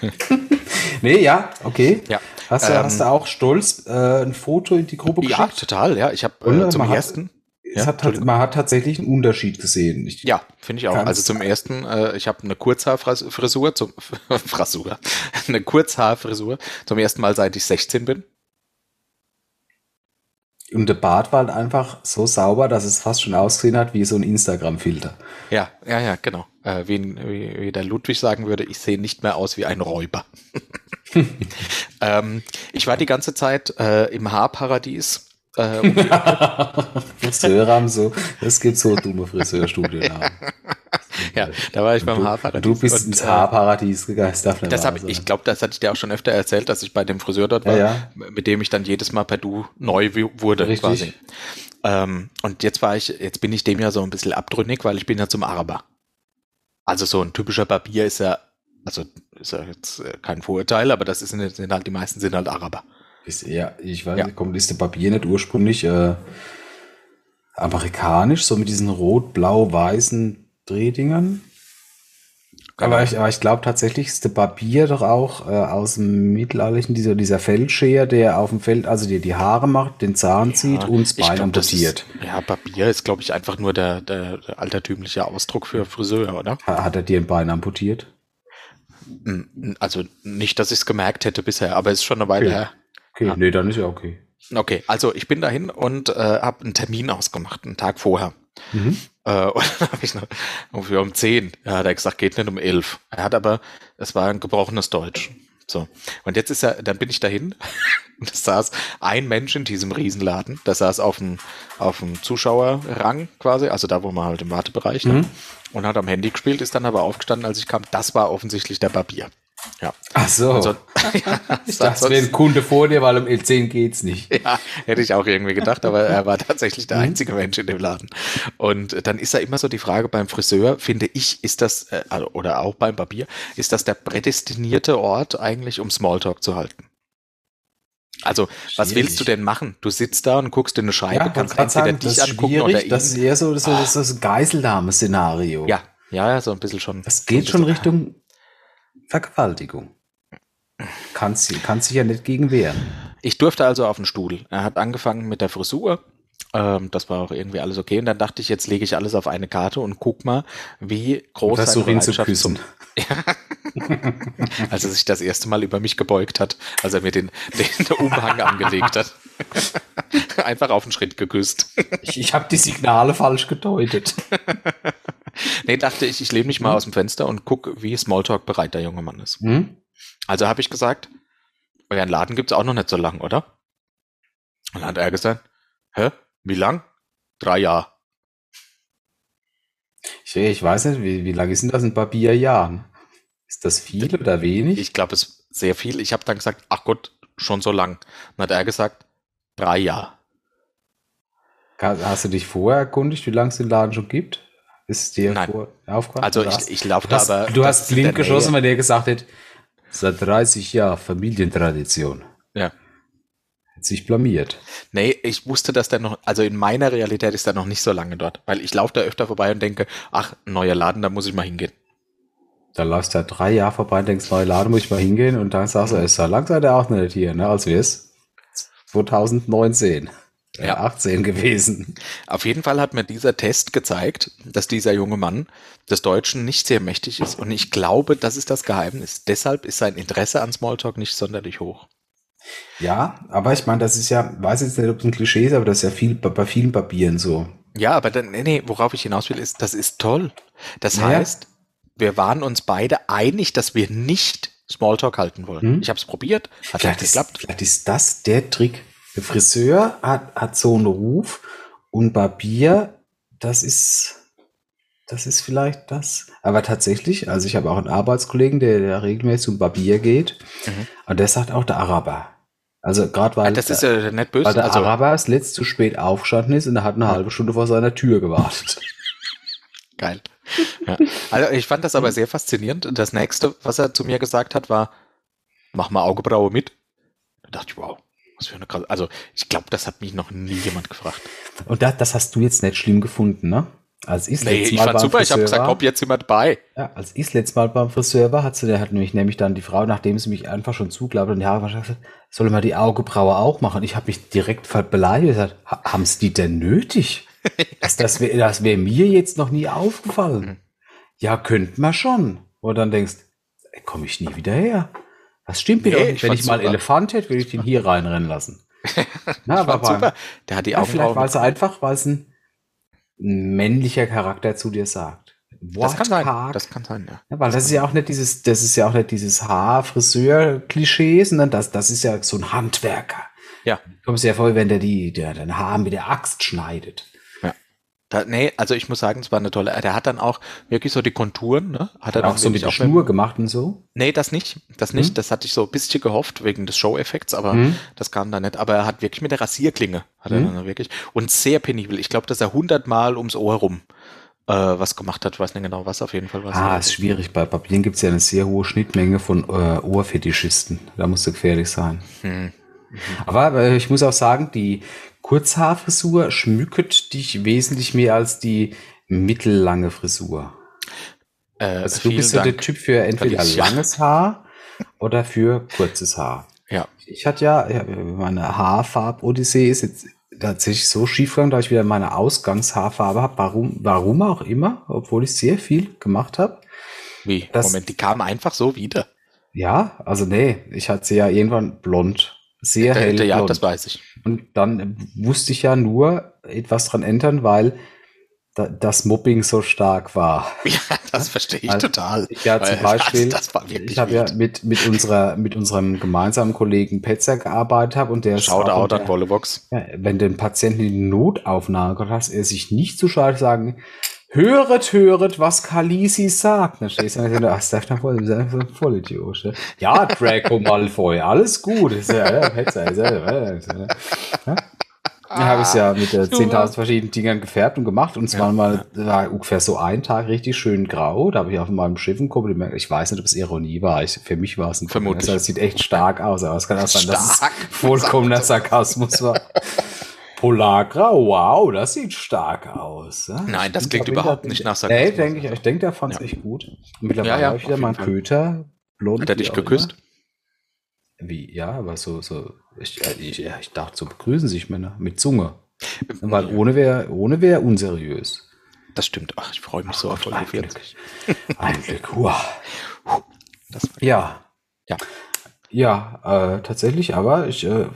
nee, ja, okay. Ja. Hast du, Ähm, hast du auch stolz äh, ein Foto in die Gruppe Ja, geschickt? total. Ja, ich habe äh, zum ersten. Es Ja, hat, Entschuldigung. man hat tatsächlich einen Unterschied gesehen. Ich, Ja, finde ich auch. Also zum ersten, äh, ich habe eine Kurzhaarfrisur, zum Frasur, eine Kurzhaarfrisur zum ersten Mal seit ich 16 bin. Und der Bart war halt einfach so sauber, dass es fast schon ausgesehen hat wie so ein Instagram-Filter. Ja, ja, ja, genau. Äh, wie, wie, wie der Ludwig sagen würde, ich sehe nicht mehr aus wie ein Räuber. ähm, ich war die ganze Zeit äh, im Haarparadies. Äh, um die- Friseure haben so, es gibt so dumme Friseurstudien. ja, da war ich beim du, Haarparadies. du bist ins äh, Haarparadies gegangen. Das, darf nicht Das wahr hab, ich sein. ich glaube, das hatte ich dir auch schon öfter erzählt, dass ich bei dem Friseur dort war, Ja, mit dem ich dann jedes Mal per Du neu wu- wurde Richtig. quasi. Ähm, und jetzt war ich, jetzt bin ich dem ja so ein bisschen abtrünnig, weil ich bin ja zum Araber. Also so ein typischer Barbier ist ja, also ist ja jetzt äh, kein Vorurteil, aber das ist, sind halt die meisten sind halt Araber. Ist eher, ich weiß Ja. nicht, kommt ist der Papier nicht ursprünglich äh, amerikanisch, so mit diesen rot-blau-weißen Drehdingern? Genau. Aber ich, aber ich glaube tatsächlich ist der Barbier doch auch äh, aus dem Mittelalterlichen, dieser, dieser Feldscheer, der auf dem Feld, also dir die Haare macht, den Zahn zieht und das Bein amputiert. Ja, Barbier ist, glaube ich, einfach nur der, der, der altertümliche Ausdruck für Friseur, oder? Ha- Hat er dir ein Bein amputiert? Also nicht, dass ich es gemerkt hätte bisher, aber es ist schon eine Weile Okay. her. Okay, Ja. nee, dann ist ja okay. Okay, also ich bin dahin und äh, habe einen Termin ausgemacht, einen Tag vorher. Mhm. Äh, und dann habe ich noch um, um 10, ja, hat er gesagt, geht nicht um 11. Er hat aber, es war ein gebrochenes Deutsch. So. Und jetzt ist er, dann bin ich dahin und es saß ein Mensch in diesem Riesenladen. Der saß auf dem, auf dem Zuschauerrang quasi, also da, wo man halt im Wartebereich ne? und hat am Handy gespielt, ist dann aber aufgestanden, als ich kam. Das war offensichtlich der Barbier. Ja. Ach so. Also, ja, ich dachte, wäre ein Kunde vor dir, weil um L10 geht's nicht. Ja, hätte ich auch irgendwie gedacht, aber er war tatsächlich der einzige Mensch in dem Laden. Und dann ist da immer so die Frage beim Friseur, finde ich, ist das, äh, also, oder auch beim Barbier, ist das der prädestinierte Ort eigentlich, um Smalltalk zu halten? Also, was Schwierig. willst du denn machen? Du sitzt da und guckst in eine Scheibe, wollte kannst entweder sagen, dich angucken schwierig, oder ihn. Das ist eher so, so das, das Geiselnahme-Szenario. ja, ja, ja, so ein bisschen schon. Das geht schon Richtung Vergewaltigung. Kannst, kannst dich ja nicht gegen wehren. Ich durfte also auf den Stuhl. Er hat angefangen mit der Frisur. Ähm, das war auch irgendwie alles okay. Und dann dachte ich, jetzt lege ich alles auf eine Karte und guck mal, wie groß seine Versuch ihn zu Bereitschaft küssen. als er sich das erste Mal über mich gebeugt hat, als er mir den, den Umhang angelegt hat. Einfach auf den Schritt geküsst. Ich, ich habe die Signale falsch gedeutet. Nee, dachte ich, ich lehne mich mal aus dem Fenster und guck, wie Smalltalk bereit der junge Mann ist. Hm? Also habe ich gesagt, euren Laden gibt's auch noch nicht so lang, oder? Und dann hat er gesagt, hä, wie lang? Drei Jahre. Ich, ich weiß nicht, wie, wie lange ist denn das in Barbierjahren? Ist das viel oder wenig? Ich glaube, es ist sehr viel. Ich habe dann gesagt, ach Gott, schon so lang. Dann hat er gesagt, drei Jahre. Hast hast du dich vorher erkundigt, wie lange es den Laden schon gibt? Ist dir Nein. vor aufgefallen? Also Du ich, hast- ich laufe du da aber. du hast der blind geschossen, wenn der gesagt hätte, seit 30 Jahren Familientradition. Ja. Hat sich blamiert. Nee, ich wusste, dass der noch, also in meiner Realität ist er noch nicht so lange dort, weil ich laufe da öfter vorbei und denke, ach, neuer Laden, da muss ich mal hingehen. Da läufst du ja drei Jahre vorbei und denkst, neue Laden muss ich mal hingehen und dann sagst du, es ist ja lang seid ihr auch nicht hier, ne? Als wäre es 2019. Ja. Ja. 18 gewesen. Auf jeden Fall hat mir dieser Test gezeigt, dass dieser junge Mann des Deutschen nicht sehr mächtig ist und ich glaube, das ist das Geheimnis. Deshalb ist sein Interesse an Smalltalk nicht sonderlich hoch. Ja, aber ich meine, das ist ja, weiß jetzt nicht, ob es ein Klischee ist, aber das ist ja viel bei, vielen Papieren so. Ja, aber dann, nee, nee, worauf ich hinaus will, ist, das ist toll. Das Ja. heißt, wir waren uns beide einig, dass wir nicht Smalltalk halten wollen. Hm. Ich habe es probiert, hat Vielleicht nicht ist, geklappt. vielleicht ist das der Trick. Der Friseur hat, hat so einen Ruf und Barbier, das ist, das ist vielleicht das. Aber tatsächlich, also ich habe auch einen Arbeitskollegen, der, der regelmäßig zum Barbier geht, Mhm. und der sagt auch der Araber. Also gerade weil, Ah, das ist ja nicht böse. weil der Also, Araber das letzt zu spät aufgestanden ist und er hat eine halbe Stunde vor seiner Tür gewartet. geil. Ja. Also ich fand das aber sehr faszinierend. Das nächste, was er zu mir gesagt hat, war, mach mal Augebraue mit. Da dachte ich, wow, was für eine krasse. Also ich glaube, das hat mich noch nie jemand gefragt. Und das, das hast du jetzt nicht schlimm gefunden, ne? Als ich Nee, letzte ich Mal fand beim super. Ich habe Friseur gesagt, hopp, jetzt wir dabei. Ja, als ich das letzte Mal beim Friseur war, hat sie, der hat nämlich, nämlich dann die Frau, nachdem sie mich einfach schon zuglaubt und die Haare waschen, gesagt, soll ich mal die Augenbraue auch machen? Ich habe mich direkt beleidigt. gesagt, "Ha- Haben sie die denn nötig? Das, das wäre das wär mir jetzt noch nie aufgefallen. Mhm. Ja, könnte man schon. Und dann denkst, komme ich nie wieder her. Was stimmt mir Nee, doch ich nicht? Wenn fand's ich mal einen. Elefant hätte, würde ich den hier reinrennen lassen. Na, Ich fand beim- super. Der hat die ja, vielleicht, weil es einfach, weil es ein männlicher Charakter zu dir sagt. Das kann sein. Das kann sein, ja. Ja, weil das ist ja auch nicht dieses, das ist ja auch nicht dieses Haar-Friseur-Klischee, sondern das, das ist ja so ein Handwerker. Ja. Kommst dir ja vor, wenn der die, der dein Haar mit der Axt schneidet. Da, nee, also ich muss sagen, es war eine tolle. Der hat dann auch wirklich so die Konturen, ne? Hat er Hat auch dann so mit der Schnur gemacht und so. Nee, das nicht. Das nicht. Hm? Das hatte ich so ein bisschen gehofft wegen des Show-Effekts, aber Hm? das kam da nicht. Aber er hat wirklich mit der Rasierklinge, hat er Hm? dann wirklich. Und sehr penibel. Ich glaube, dass er hundertmal ums Ohr rum äh, was gemacht hat. weiß nicht genau was, auf jeden Fall was. Ah, ist schwierig. Bei Papieren gibt es ja eine sehr hohe Schnittmenge von äh, Ohrfetischisten. Da musst du gefährlich sein. Hm. Aber äh, ich muss auch sagen, die Kurzhaarfrisur schmücket dich wesentlich mehr als die mittellange Frisur. Äh, Also du bist so der. Typ für entweder Alicia. langes Haar oder für kurzes Haar. Ja. Ich hatte ja, ja, meine Haarfarb-Odyssee ist jetzt tatsächlich so schief gegangen, da ich wieder meine Ausgangshaarfarbe habe. Warum, warum auch immer, obwohl ich sehr viel gemacht habe. Wie? Das- Moment, die kamen einfach so wieder. Ja, also nee, ich hatte sie ja irgendwann blond. Sehr hell ja, blond. das weiß ich. Und dann wusste ich ja nur etwas dran ändern, weil da, das Mobbing so stark war. Ja, das verstehe ich Also, total. Ich ja zum Weil Beispiel, Das, das ich habe ja mit, mit, unserer, mit unserem gemeinsamen Kollegen Petzer gearbeitet hab und der ist auch Shoutout an Wollevox. Ja, wenn du einen Patienten in die Notaufnahme hast er sich nicht zu schade sagen, höret, höret, was Kalisi sagt. Dann stehst du und ach, das darf doch wohl, das ist einfach ein Vollidiot. ne? Ja, Draco Malfoy, alles gut. Ist ja, ja, ist ja, ja, ist ja, ja. Habe es ja mit äh, 10.000 verschiedenen Dingern gefärbt und gemacht und zwar mal, war ungefähr so ein Tag richtig schön grau. Da habe ich auf meinem Schiff ein Kompliment. Ich weiß nicht, ob es Ironie war. Ich, für mich war es ein Vermutlich. Also, es sieht echt stark aus, aber es kann auch sein, dass es vollkommener Sarkasmus war. Polargrau, wow, das sieht stark aus. Ja? Nein, das klingt überhaupt nicht nach Nee, Sarkasmus. denke ich, ich denke, der fand es Ja. echt gut. Mittlerweile Ja, ja, habe ich wieder meinen jeden Fall. Köter. Blond, Hat er dich geküsst? immer. Wie, ja, aber so, so, ich, äh, ich, ich dachte, so begrüßen sich Männer mit Zunge. Weil ohne wäre ohne wär unseriös. Das stimmt. Ach, ich freue mich so auf Folge Ein 40. Glück. Ein Glück. Ja. Ja. Ja, äh, tatsächlich, aber ich äh,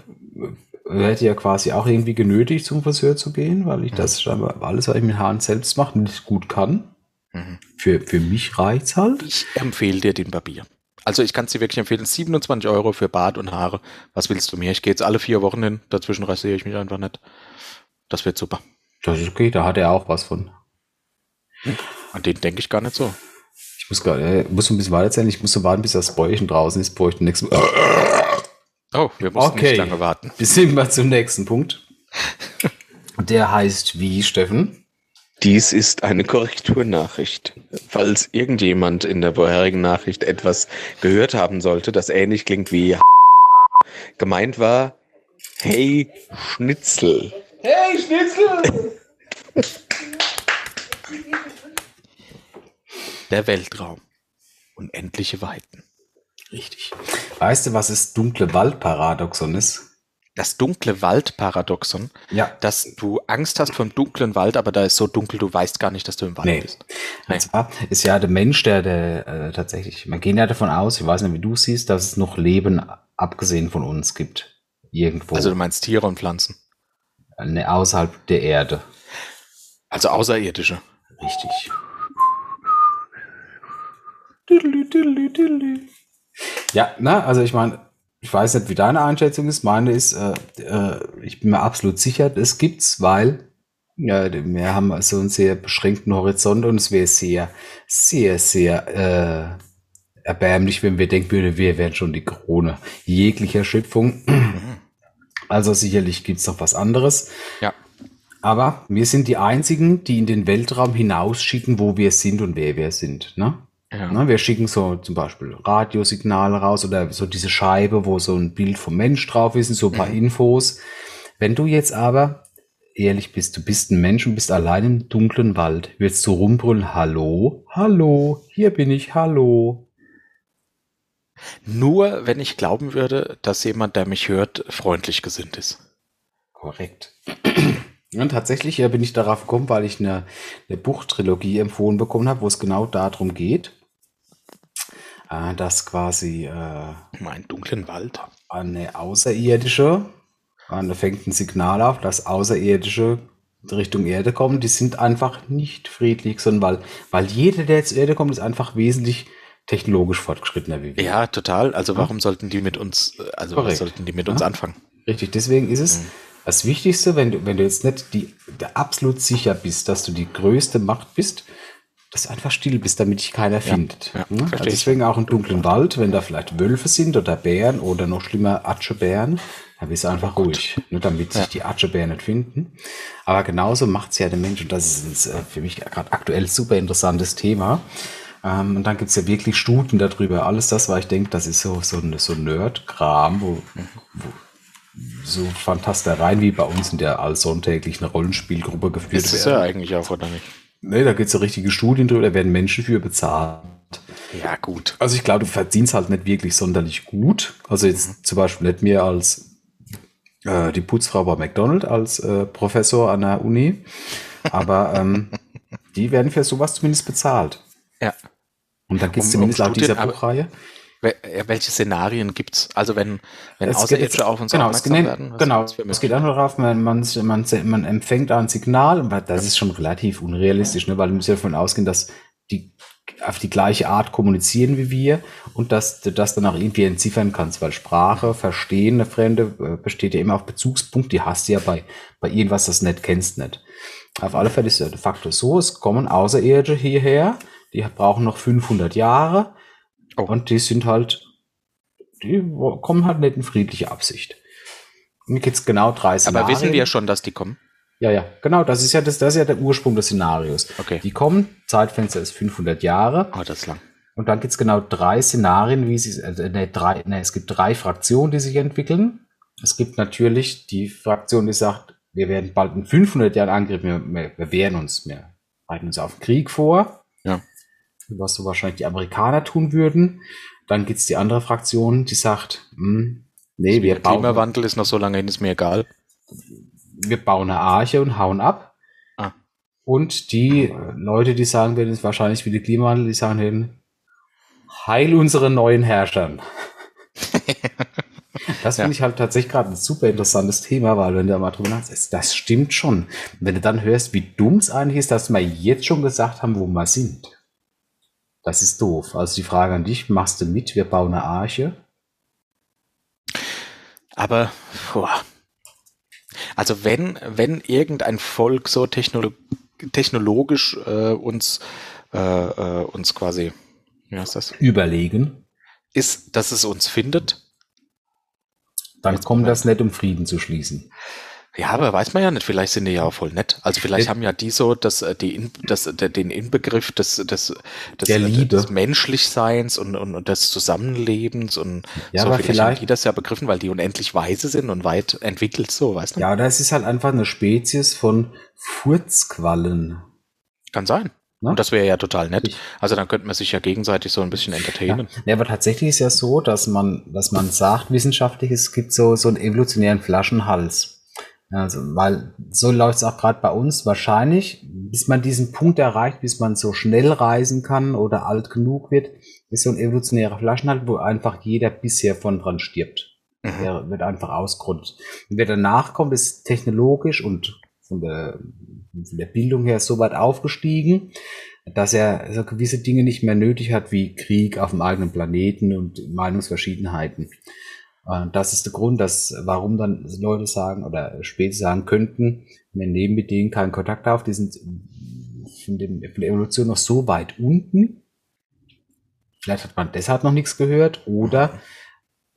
hätte ja quasi auch irgendwie genötigt, zum Friseur zu gehen, weil ich das scheinbar alles, was ich mit Haaren selbst mache, nicht gut kann. Mhm. Für, für mich reicht's halt. Ich empfehle dir den Barbier. Also ich kann es dir wirklich empfehlen. 27 Euro für Bart und Haare. Was willst du mehr? Ich gehe jetzt alle vier Wochen hin. Dazwischen rasiere ich mich einfach nicht. Das wird super. Das ist okay, da hat er auch was von. An den denke ich gar nicht so. Ich muss gerade, äh, muss ein bisschen weiter erzählen, ich muss so warten, bis das Bäuerchen draußen ist, bevor ich den nächsten. Oh, wir mussten Okay. nicht lange warten. Bis hin mal zum nächsten Punkt. Der heißt wie, Steffen? Dies ist eine Korrekturnachricht. Falls irgendjemand in der vorherigen Nachricht etwas gehört haben sollte, das ähnlich klingt wie gemeint war, hey Schnitzel. Hey, Schnitzel! Der Weltraum. Unendliche Weiten. Richtig. Weißt du, was das dunkle Waldparadoxon ist? Das dunkle Waldparadoxon, Ja. dass du Angst hast vom dunklen Wald, aber da ist so dunkel, du weißt gar nicht, dass du im Wald Nee. bist. Und zwar ist ja der Mensch, der, der äh, tatsächlich, man geht ja davon aus, ich weiß nicht, wie du siehst, dass es noch Leben abgesehen von uns gibt. Irgendwo. Also du meinst Tiere und Pflanzen. ne, außerhalb der Erde. Also Außerirdische. Richtig. Tüdelü, tüdelü, tüdelü. Ja, na, also ich meine, ich weiß nicht, wie deine Einschätzung ist. Meine ist, äh, äh, ich bin mir absolut sicher, es gibt's, weil ja, wir haben so einen sehr beschränkten Horizont und es wäre sehr, sehr, sehr äh, erbärmlich, wenn wir denken würden, wir wären schon die Krone jeglicher Schöpfung. Also sicherlich gibt's noch was anderes. Ja. Aber wir sind die einzigen, die in den Weltraum hinausschicken, wo wir sind und wer wir sind. Ne? Ja. Ne, wir schicken so zum Beispiel Radiosignale raus oder so diese Scheibe, wo so ein Bild vom Mensch drauf ist und so ein paar Infos. Wenn du jetzt aber ehrlich bist, du bist ein Mensch und bist allein im dunklen Wald, willst du rumbrüllen, hallo, hallo, hier bin ich, hallo. Nur wenn ich glauben würde, dass jemand, der mich hört, freundlich gesinnt ist. Korrekt. Und tatsächlich ja, bin ich darauf gekommen, weil ich eine, eine Buchtrilogie empfohlen bekommen habe, wo es genau darum geht, äh, dass quasi äh, Mein dunklen Wald. eine außerirdische, äh, da fängt ein Signal auf, dass außerirdische Richtung Erde kommen, die sind einfach nicht friedlich, sondern weil, weil jeder, der zur Erde kommt, ist einfach wesentlich technologisch fortgeschrittener wie wir. Ja, total. Also warum sollten die mit uns, äh, also Korrekt. was sollten die mit uns Ja. anfangen? Richtig, deswegen ist Mhm. es das Wichtigste, wenn du, wenn du jetzt nicht die, der absolut sicher bist, dass du die größte Macht bist, dass du einfach still bist, damit dich keiner findet. ja, Ne? also deswegen auch im dunklen Wald, wenn da vielleicht Wölfe sind oder Bären oder noch schlimmer Atschebären, dann bist du einfach ruhig, ne, damit sich Ja. die Atschebären nicht finden. Aber genauso macht's ja der Mensch und das ist äh, für mich gerade aktuell super interessantes Thema. Ähm, und dann gibt's ja wirklich Studien darüber. Alles das, was ich denke, das ist so, so, ein- so Nerd-Kram, wo, wo so Fantastereien wie bei uns in der allsonntäglichen Rollenspielgruppe geführt Ist es ja werden. eigentlich auch, oder nicht? Nee, da gibt's ja richtige Studien drüber, da werden Menschen für bezahlt. Ja, gut. Also ich glaube, du verdienst halt nicht wirklich sonderlich gut. Also jetzt zum Beispiel nicht mehr als äh, die Putzfrau bei McDonald's als äh, Professor an der Uni. Aber ähm, die werden für sowas zumindest bezahlt. Ja. Und dann gibt es Um- zumindest um laut dieser Buchreihe Welche Szenarien gibt's? Also wenn, wenn Es Außerirdische jetzt- auf uns genau, es aufmerksam geht, werden? was genau, es geht einfach darauf, man, man, man, man empfängt ein Signal, das ist schon relativ unrealistisch, ne, weil du musst ja davon ausgehen, dass die auf die gleiche Art kommunizieren wie wir und dass du das dann auch irgendwie entziffern kannst, weil Sprache, Verstehen, eine Fremde, äh, besteht ja immer auf Bezugspunkt, die hast du ja bei, bei irgendwas, das du nicht kennst, nicht. Auf alle Fälle ist es de facto so, es kommen Außerirdische hierher, die brauchen noch 500 Jahre Oh. und die sind halt, die kommen halt nicht in friedliche Absicht. Mir geht's genau drei Aber Szenarien. wissen wir schon, dass die kommen? Ja, ja, genau, das ist ja, das, das ist ja der Ursprung des Szenarios. Okay. Die kommen, Zeitfenster ist 500 Jahre Oh, das ist lang. und dann gibt's genau drei Szenarien, wie sie, äh, nee, drei, nee, es gibt drei Fraktionen, die sich entwickeln. Es gibt natürlich die Fraktion, die sagt, wir werden bald in 500 Jahren angegriffen, wir, wir, wir wehren uns, wir bereiten uns auf den Krieg vor. Was so wahrscheinlich die Amerikaner tun würden. Dann gibt's die andere Fraktion, die sagt, hm, nee, wir Der bauen, Klimawandel ist noch so lange hin, ist mir egal. wir bauen eine Arche und hauen ab. Ah. Und die Leute, die sagen werden, ist wahrscheinlich wie die Klimawandel, die sagen werden, heil unsere neuen Herrschern. Das Ja. finde ich halt tatsächlich gerade ein super interessantes Thema, weil wenn du da mal drüber nachdenkst, das stimmt schon. Wenn du dann hörst, wie dumm es eigentlich ist, dass wir jetzt schon gesagt haben, wo wir sind. Das ist doof. Also die Frage an dich, machst du mit, wir bauen eine Arche? Aber, boah. also wenn, wenn irgendein Volk so technolo technologisch äh, uns, äh, äh, uns quasi, wie heißt das, Überlegen. ist, dass es uns findet, Dann kommt das nicht, um Frieden zu schließen. Ja, aber weiß man ja nicht, vielleicht sind die ja auch voll nett. Also vielleicht Ja. haben ja die so das, äh, die, In- das, der, den Inbegriff des, des, des, Der äh, Liebe. des Menschlichseins und, und, und des Zusammenlebens und Ja, so aber vielleicht, haben vielleicht- die das ja begriffen, weil die unendlich weise sind und weit entwickelt so, weißt du? Ja, das ist halt einfach eine Spezies von Furzquallen. Kann sein. Ne? Und das wäre ja total nett. Also dann könnte man sich ja gegenseitig so ein bisschen entertainen. Ja, aber tatsächlich ist ja so, dass man, dass man sagt, wissenschaftlich, es gibt so, so einen evolutionären Flaschenhals. Also, weil so läuft es auch gerade bei uns. Wahrscheinlich, bis man diesen Punkt erreicht, bis man so schnell reisen kann oder alt genug wird, ist so ein evolutionärer Flaschenhals, wo einfach jeder bisher von dran stirbt. Mhm. Der wird einfach ausgerottet. Und wer danach kommt, ist technologisch und von der, von der Bildung her so weit aufgestiegen, dass er so gewisse Dinge nicht mehr nötig hat, wie Krieg auf dem eigenen Planeten und Meinungsverschiedenheiten. Das ist der Grund, dass, warum dann Leute sagen oder später sagen könnten, wir nehmen mit denen keinen Kontakt auf, die sind von, dem, von der Evolution noch so weit unten. Vielleicht hat man deshalb noch nichts gehört oder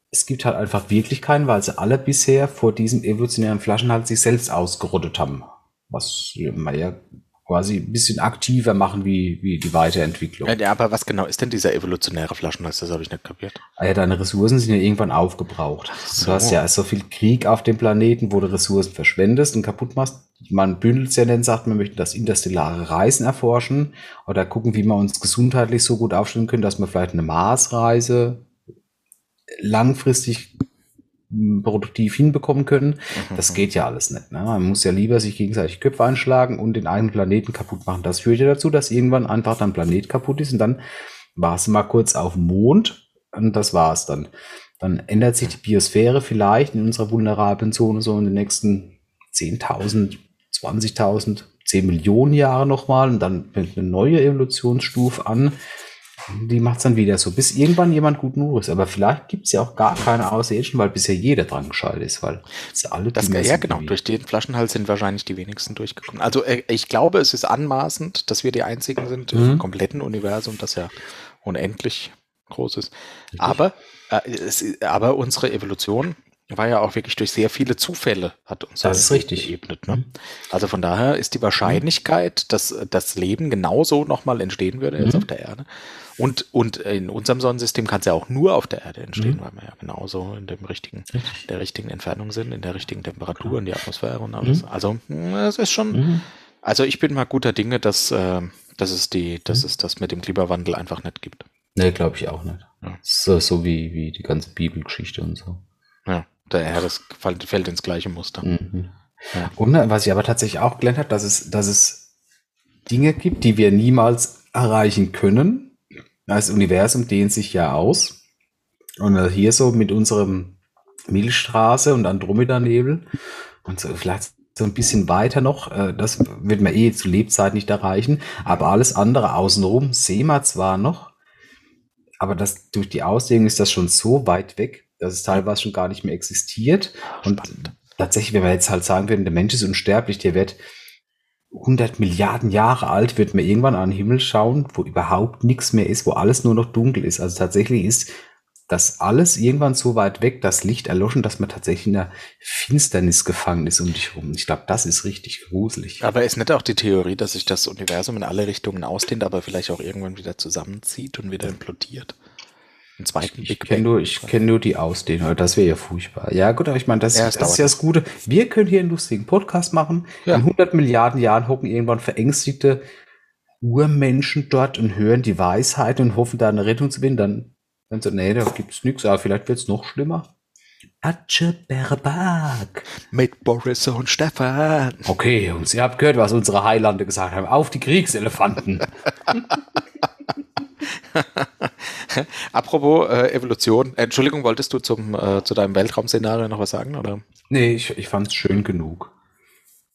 es gibt halt einfach wirklich keinen, weil sie alle bisher vor diesem evolutionären Flaschenhals sich selbst ausgerottet haben. Was man ja quasi ein bisschen aktiver machen wie, wie die Weiterentwicklung. Ja, aber was genau ist denn dieser evolutionäre Flaschenhals? Das habe ich nicht kapiert. Ah ja, deine Ressourcen sind ja irgendwann aufgebraucht. so. Du hast ja so viel Krieg auf dem Planeten, wo du Ressourcen verschwendest und kaputt machst. Man bündelt ja dann, sagt, man möchte das interstellare Reisen erforschen oder gucken, wie wir uns gesundheitlich so gut aufstellen können, dass wir vielleicht eine Marsreise langfristig produktiv hinbekommen können. Das geht ja alles nicht. Ne? Man muss ja lieber sich gegenseitig Köpfe einschlagen und den eigenen Planeten kaputt machen. Das führt ja dazu, dass irgendwann einfach dein Planet kaputt ist und dann warst du mal kurz auf dem Mond und das war's dann. Dann ändert sich die Biosphäre vielleicht in unserer vulnerablen Zone so in den nächsten 10.000, 20.000, 10 Millionen Jahre nochmal und dann fängt eine neue Evolutionsstufe an. Die macht's dann wieder so, bis irgendwann jemand gut nur ist. Aber vielleicht gibt's ja auch gar keine Außerirdischen, weil bisher jeder dran geschaltet ist, weil es alle Das, ja, genau. Durch den Flaschenhals sind wahrscheinlich die wenigsten durchgekommen. Also äh, ich glaube, es ist anmaßend, dass wir die einzigen sind Mhm. im kompletten Universum, das ja unendlich groß ist. Aber, äh, es, aber unsere Evolution war ja auch wirklich durch sehr viele Zufälle, hat uns Das ist richtig. geebnet. Ne? Mhm. Also von daher ist die Wahrscheinlichkeit, dass das Leben genauso nochmal entstehen würde jetzt Mhm. auf der Erde. Und, und in unserem Sonnensystem kann es ja auch nur auf der Erde entstehen, Mhm. weil wir ja genauso in dem richtigen, der richtigen Entfernung sind, in der richtigen Temperatur, in die Atmosphäre und alles. Also mh, es ist schon, Mhm. also ich bin mal guter Dinge, dass, äh, dass es die, dass Mhm. es das mit dem Klimawandel einfach nicht gibt. Nee, glaube ich auch nicht. Ja. So, so wie, wie die ganze Bibelgeschichte und so. Ja, daher das fällt, ins gleiche Muster. Mhm. Ja. Und ne, was ich aber tatsächlich auch gelernt habe, dass es, dass es Dinge gibt, die wir niemals erreichen können. Das Universum dehnt sich ja aus. Und äh, hier so mit unserem Milchstraße und Andromeda-Nebel und so vielleicht so ein bisschen weiter noch, äh, das wird man eh zu Lebzeit nicht erreichen, aber alles andere außenrum sehen wir zwar noch, aber das, durch die Ausdehnung ist das schon so weit weg, dass es teilweise schon gar nicht mehr existiert. Und Spannend. tatsächlich, wenn wir jetzt halt sagen würden, der Mensch ist unsterblich, der wird 100 Milliarden Jahre alt, wird man irgendwann an den Himmel schauen, wo überhaupt nichts mehr ist, wo alles nur noch dunkel ist. Also tatsächlich ist das alles irgendwann so weit weg, das Licht erloschen, dass man tatsächlich in der Finsternis gefangen ist um dich herum. Ich glaube, das ist richtig gruselig. Aber ist nicht auch die Theorie, dass sich das Universum in alle Richtungen ausdehnt, aber vielleicht auch irgendwann wieder zusammenzieht und wieder implodiert? Einen zweiten Ich Big kenne nur, ich kenn nur die Ausdehnung, das wäre ja furchtbar. Ja gut, aber ich meine, das, Ja, es das ist ja das Gute. Wir können hier einen lustigen Podcast machen. Ja. In 100 Milliarden Jahren hocken irgendwann verängstigte Urmenschen dort und hören die Weisheit und hoffen, da eine Rettung zu finden. Dann, wenn sie, nee, da gibt's nichts, aber vielleicht wird's noch schlimmer. Atsche Berbag. Mit Boris und Stefan. Okay, Jungs, ihr habt gehört, was unsere Heilande gesagt haben. Auf die Kriegselefanten. Apropos äh, Evolution. Entschuldigung, wolltest du zum, äh, zu deinem Weltraumszenario noch was sagen? Oder? nee, ich, ich fand's schön genug.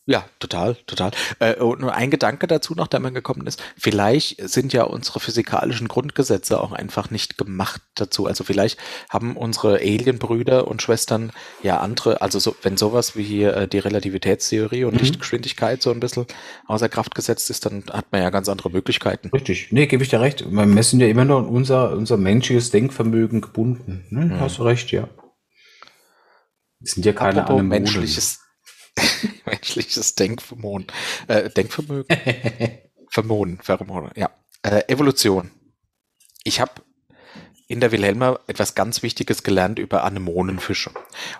Ja, total, total. Äh, und nur ein Gedanke dazu noch, der mir gekommen ist. Vielleicht sind ja unsere physikalischen Grundgesetze auch einfach nicht gemacht dazu. Also vielleicht haben unsere Alien-Brüder und Schwestern ja andere, also so, wenn sowas wie hier äh, die Relativitätstheorie und Mhm. Lichtgeschwindigkeit so ein bisschen außer Kraft gesetzt ist, dann hat man ja ganz andere Möglichkeiten. Richtig. Nee, gebe ich dir recht. Wir messen ja immer nur an unser, unser menschliches Denkvermögen gebunden. Ne? Mhm. Hast du recht, ja. Wir sind ja keine Apropos Anemonen. menschliches, menschliches Denkvermögen. Äh, Denkvermögen? Vermonen, Pheromone, ja. Äh, Evolution. Ich habe in der Wilhelma etwas ganz Wichtiges gelernt über Anemonenfische.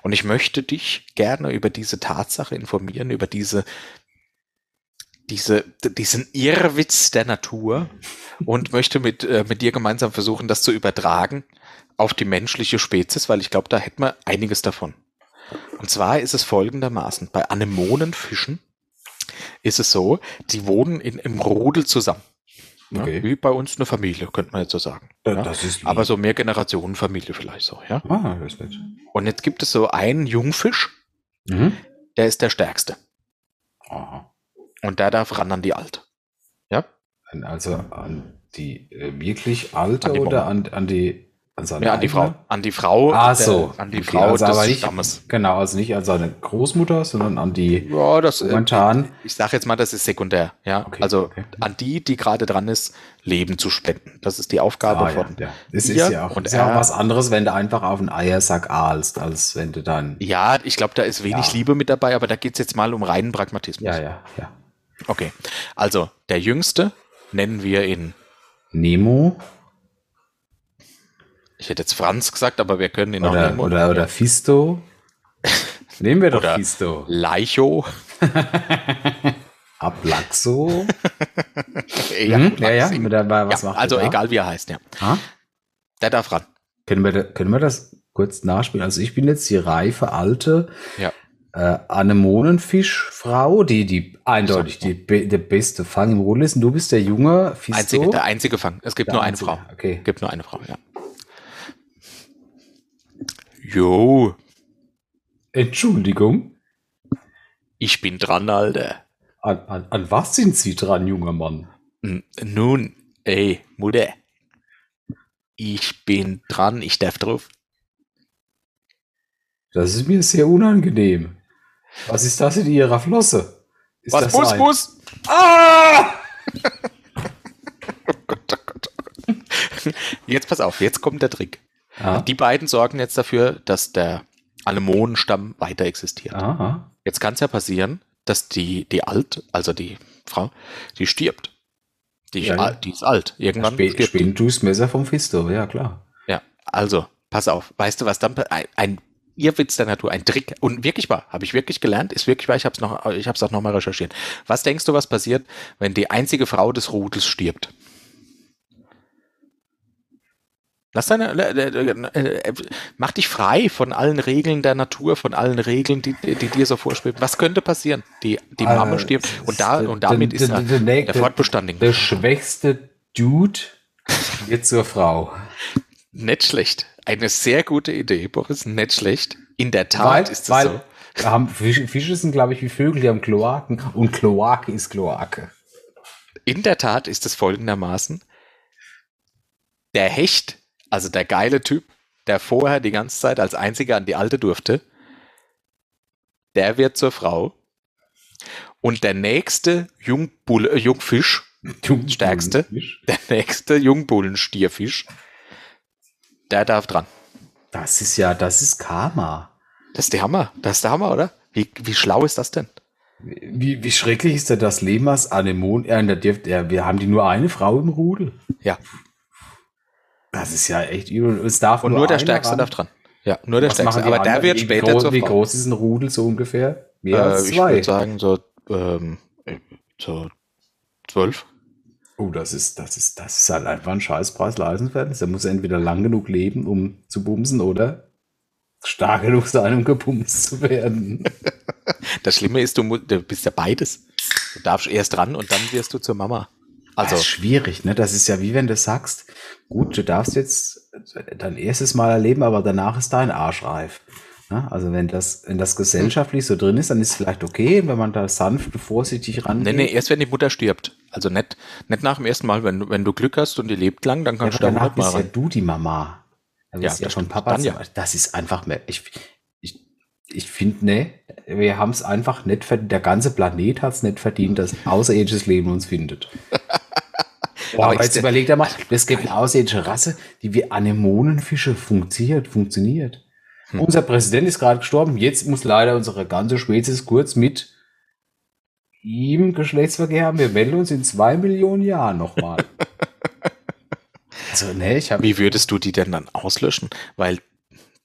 Und ich möchte dich gerne über diese Tatsache informieren, über diese, diese, diesen Irrwitz der Natur und möchte mit, äh, mit dir gemeinsam versuchen, das zu übertragen auf die menschliche Spezies, weil ich glaube, da hätten wir einiges davon. Und zwar ist es folgendermaßen. Bei Anemonenfischen ist es so, die wohnen in, im Rudel zusammen. Ja, Okay. Wie bei uns eine Familie, könnte man jetzt so sagen. Da- ja. Das ist lieb. Aber so mehr Generationenfamilie vielleicht so, ja. Ah, das ist nett. Und jetzt gibt es so einen Jungfisch, Mhm. der ist der stärkste. Aha. Und der darf ran an die Alt. Ja? Also an die äh, wirklich alte An die oder an, an die an seine Ja, an die? Frau. An die Frau. Ah, der- so. An die Okay, Frau also des nicht, Stammes. Genau, also nicht an seine Großmutter, sondern an die Ja, das, äh, momentan. ich sage jetzt mal, das ist sekundär. Ja, Okay, also okay. an die, die gerade dran ist, Leben zu spenden. Das ist die Aufgabe Ah, ja, von. ja. Es ihr ist ja auch, und ist ja auch was anderes, wenn du einfach auf einen Eiersack ahlst, als wenn du dann. Ja, ich glaube, da ist wenig Ja. Liebe mit dabei, aber da geht's jetzt mal um reinen Pragmatismus. Ja, ja, ja. Okay. Also, der Jüngste nennen wir ihn, Nemo ich hätte jetzt Franz gesagt, aber wir können ihn auch oder, nehmen. oder, oder Fisto. Nehmen wir doch Oder- Fisto. Leicho. Ablaxo. ja, gut, ja, ja. Dabei, was ja, macht also egal wie er heißt, ja. Ha? Der darf ran. Können wir, können wir das kurz nachspielen? Also ich bin jetzt die reife alte Ja. äh, Anemonenfischfrau, die, die eindeutig die, be der beste Fang im Rudel ist. Und du bist der junge Fisto. Einzige, der einzige Fang. Es gibt Der nur eine einzige. Frau. Okay. Gibt nur eine Frau, ja. Jo, Entschuldigung. ich bin dran, Alter. An, an, an was sind Sie dran, junger Mann? Nun, ey, Mutter. Ich bin dran, ich darf drauf. Das ist mir sehr unangenehm. Was ist das in Ihrer Flosse? Ist Was das ein- muss? Ah! Oh oh Gott, oh Gott. Jetzt pass auf, jetzt kommt der Trick. Ah, Die beiden sorgen jetzt dafür, dass der Anemonenstamm weiter existiert. aha. Jetzt kann es ja passieren, dass die, die alt, also die Frau, die stirbt. Die, Ja, ja. die ist alt. Irgendwann Spä stirbt durchs Messer vom Fisto, ja klar. Ja, also, pass auf. Weißt du, was dann ein, ein Irrwitz der Natur, ein Trick und wirklich wahr, habe ich wirklich gelernt, ist wirklich wahr, ich habe es noch ich habe es auch noch mal recherchiert. Was denkst du, was passiert, wenn die einzige Frau des Rudels stirbt? Lass deine, äh, äh, mach dich frei von allen Regeln der Natur, von allen Regeln, die, die dir so vorschweben. Was könnte passieren? Die, die Äh, Mama stirbt und da und damit ist der- der, Fortbestand Der schwächste Dude wird zur Frau. Nicht schlecht. Eine sehr gute Idee, Boris, nicht schlecht. In der Tat ist es weil so. wir haben Fische, Fische sind, glaube ich, wie Vögel, die haben Kloaken. Und Kloake ist Kloake. In der Tat ist es folgendermaßen. Der Hecht, also der geile Typ, der vorher die ganze Zeit als einziger an die Alte durfte, der wird zur Frau. Und der nächste Jungbulle, äh, Jungfisch, Stärkste. der nächste Jungbullenstierfisch, der darf dran. Das ist ja, das ist Karma. Das ist der Hammer. Das ist der Hammer, oder? Wie, wie schlau ist das denn? Wie, wie schrecklich ist denn das Leben als Anemon? Ja, wir haben die nur eine Frau im Rudel. Ja. Das ist ja echt übel. Es darf Und nur der einer Stärkste ran. darf dran. Ja, nur der Was Stärkste. Aber der wird später groß, zur Wie groß ist ein Rudel so ungefähr? Mehr Äh, als ich zwei. würde sagen, so, ähm, so zwölf. Oh, das ist, das ist, das ist halt einfach ein Scheißpreis leistenswert. Der muss entweder lang genug leben, um zu bumsen, oder stark genug sein, um gebumst zu werden. Das Schlimme ist, du, du bist ja beides. Du darfst erst ran und dann wirst du zur Mama. Also Also, das ist schwierig, ne? Das ist ja wie wenn du sagst, gut, du darfst jetzt dein erstes Mal erleben, aber danach ist dein Arsch reif. Ne? Also wenn das, wenn das gesellschaftlich so drin ist, dann ist es vielleicht okay, wenn man da sanft und vorsichtig ran. nee, nee, erst wenn die Mutter stirbt. Also nicht, nicht nach dem ersten Mal, wenn, du- wenn du Glück hast und die lebt lang, dann Ja, kannst aber du da danach mal bist ja rein. du die Mama. Da Ja, bist ja stimmt. Papa. Dann ja. Das ist einfach mehr. Ich, ich, finde, ne, wir haben es einfach nicht verdient. Der ganze Planet hat es nicht verdient, dass außerirdisches Leben uns findet. Boah, Aber jetzt überlegt er mal, es gibt eine außerirdische Rasse, die wie Anemonenfische funktioniert, funktioniert. Hm. Unser Präsident ist gerade gestorben. Jetzt muss leider unsere ganze Spezies kurz mit ihm Geschlechtsverkehr haben. Wir melden uns in zwei Millionen Jahren nochmal. also, ne, ich habe Wie würdest du die denn dann auslöschen? Weil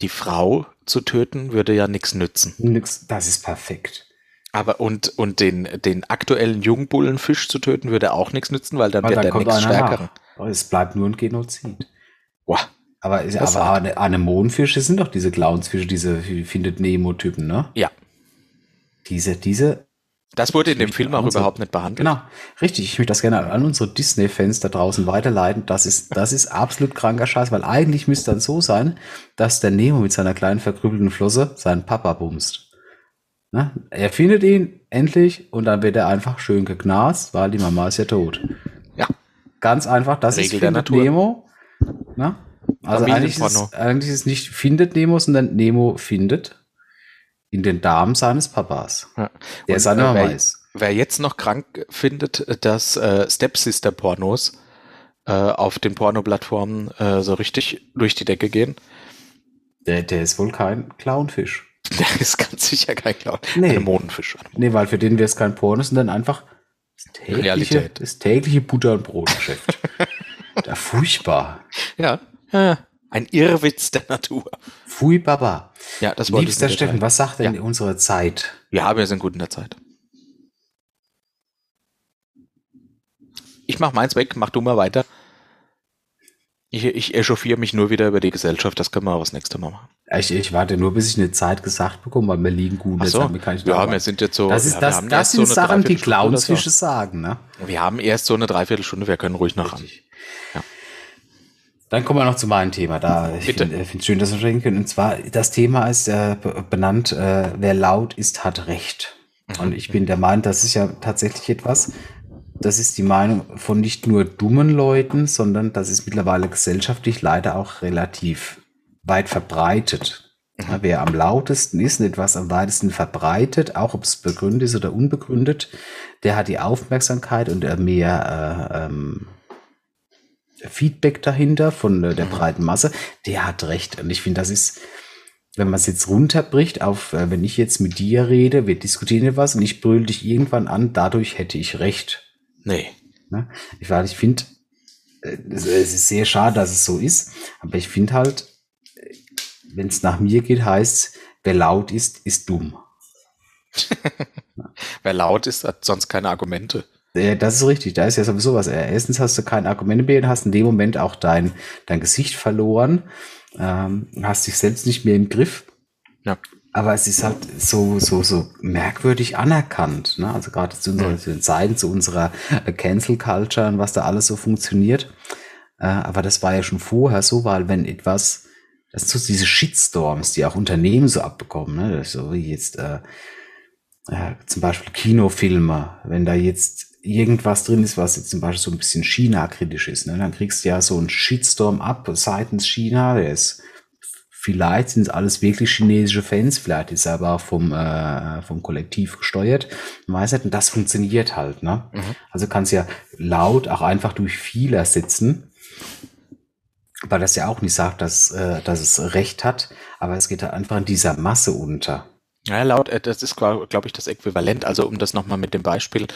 die Frau zu töten würde ja nichts nützen. nix. Das ist perfekt. Aber und, und den, den aktuellen Jungbullenfisch zu töten würde auch nichts nützen, weil dann Weil wird dann der nichts. Aber Es bleibt nur ein Genozid. Boah. Aber, Das aber Ane- Anemonenfische sind doch diese Clownsfische, diese findet Nemo-Typen, ne? Ja. Diese, diese, Das wurde in dem Film auch unsere- überhaupt nicht behandelt. genau, richtig. Ich möchte das gerne an unsere Disney-Fans da draußen weiterleiten. Das ist, das ist absolut kranker Scheiß, weil eigentlich müsste dann so sein, dass der Nemo mit seiner kleinen verkrüppelten Flosse seinen Papa bumst. Ne? Er findet ihn endlich und dann wird er einfach schön geknast, weil die Mama ist ja tot. Ja. Ganz einfach, das Regel ist der findet Natur. Nemo. Ne? Also eigentlich ist, eigentlich ist es nicht findet Nemo, sondern Nemo findet in den Darm seines Papas, Ja. der seine äh, Mama wer- ist. Wer jetzt noch krank findet, dass äh, Stepsister-Pornos äh, auf den Porno-Plattformen äh, so richtig durch die Decke gehen, Der, der ist wohl kein Clownfisch. der ist ganz sicher kein Clown. Nee. Ein Mohnenfisch. Nee, weil für den wäre es kein Porno, sondern einfach das tägliche, Realität. das tägliche Butter- und Brotgeschäft. da furchtbar. Ja. ja. Ein Irrwitz der Natur. Pfui Baba. Ja, das wollte Liebster Steffen, was sagt denn Ja. unsere Zeit? Ja, wir sind gut in der Zeit. Ich mach meins weg, mach du mal weiter. Ich, ich echauffiere mich nur wieder über die Gesellschaft, das können wir aber das nächste Mal machen. Ich, ich warte nur, bis ich eine Zeit gesagt bekomme, weil mir liegen gut. Ach so, kann ich ja, wir sind jetzt so. das ist ja, wir das, haben das erst sind so eine Sachen, die Dreiviertelstunde oder so. Clownsfische sagen, ne? Wir haben erst so eine Dreiviertelstunde, wir können ruhig noch ran. Richtig. Ja. Dann kommen wir noch zu meinem Thema. Da ich Bitte. finde es schön, dass wir sprechen können. Und zwar, das Thema ist äh, be- benannt, äh, wer laut ist, hat Recht. Mhm. Und ich bin der Meinung, das ist ja tatsächlich etwas, das ist die Meinung von nicht nur dummen Leuten, sondern das ist mittlerweile gesellschaftlich leider auch relativ weit verbreitet. Mhm. Ja, wer am lautesten ist und etwas am weitesten verbreitet, auch ob es begründet ist oder unbegründet, der hat die Aufmerksamkeit und äh, mehr äh, ähm, Feedback dahinter von äh, der breiten Masse, der hat recht. Und ich finde, das ist, wenn man es jetzt runterbricht auf, äh, wenn ich jetzt mit dir rede, wir diskutieren etwas und ich brülle dich irgendwann an, dadurch hätte ich recht. Nee. Ne? Ich, ich finde, äh, es es ist sehr schade, dass es so ist, aber ich finde halt, wenn es nach mir geht, heißt wer laut ist, ist dumm. Wer laut ist, hat sonst keine Argumente. Äh, Das ist richtig, da ist ja sowieso was. Äh, Erstens hast du kein Argument mehr und hast in dem Moment auch dein, dein Gesicht verloren, ähm, hast dich selbst nicht mehr im Griff. Ja. Aber es ist halt so, so, so merkwürdig anerkannt. Ne? Also gerade zu, unseren, den Zeiten, zu unserer äh, Cancel Culture und was da alles so funktioniert. Äh, aber das war ja schon vorher so, weil wenn etwas das sind so diese Shitstorms, die auch Unternehmen so abbekommen, ne? Das ist so wie jetzt äh, äh, zum Beispiel Kinofilme, wenn da jetzt irgendwas drin ist, was jetzt zum Beispiel so ein bisschen China-kritisch ist, ne? dann kriegst du ja so einen Shitstorm ab seitens China, der ist Vielleicht sind es alles wirklich chinesische Fans, vielleicht ist er aber auch vom, äh, vom Kollektiv gesteuert. Man weiß nicht, und das funktioniert halt. Ne? Mhm. Also kannst ja laut auch einfach durch viel ersetzen, weil das ja auch nicht sagt, dass, äh, dass es Recht hat, aber es geht halt einfach in dieser Masse unter. Ja, laut, äh, das ist, glaube ich, das Äquivalent. Also, um das nochmal mit dem Beispiel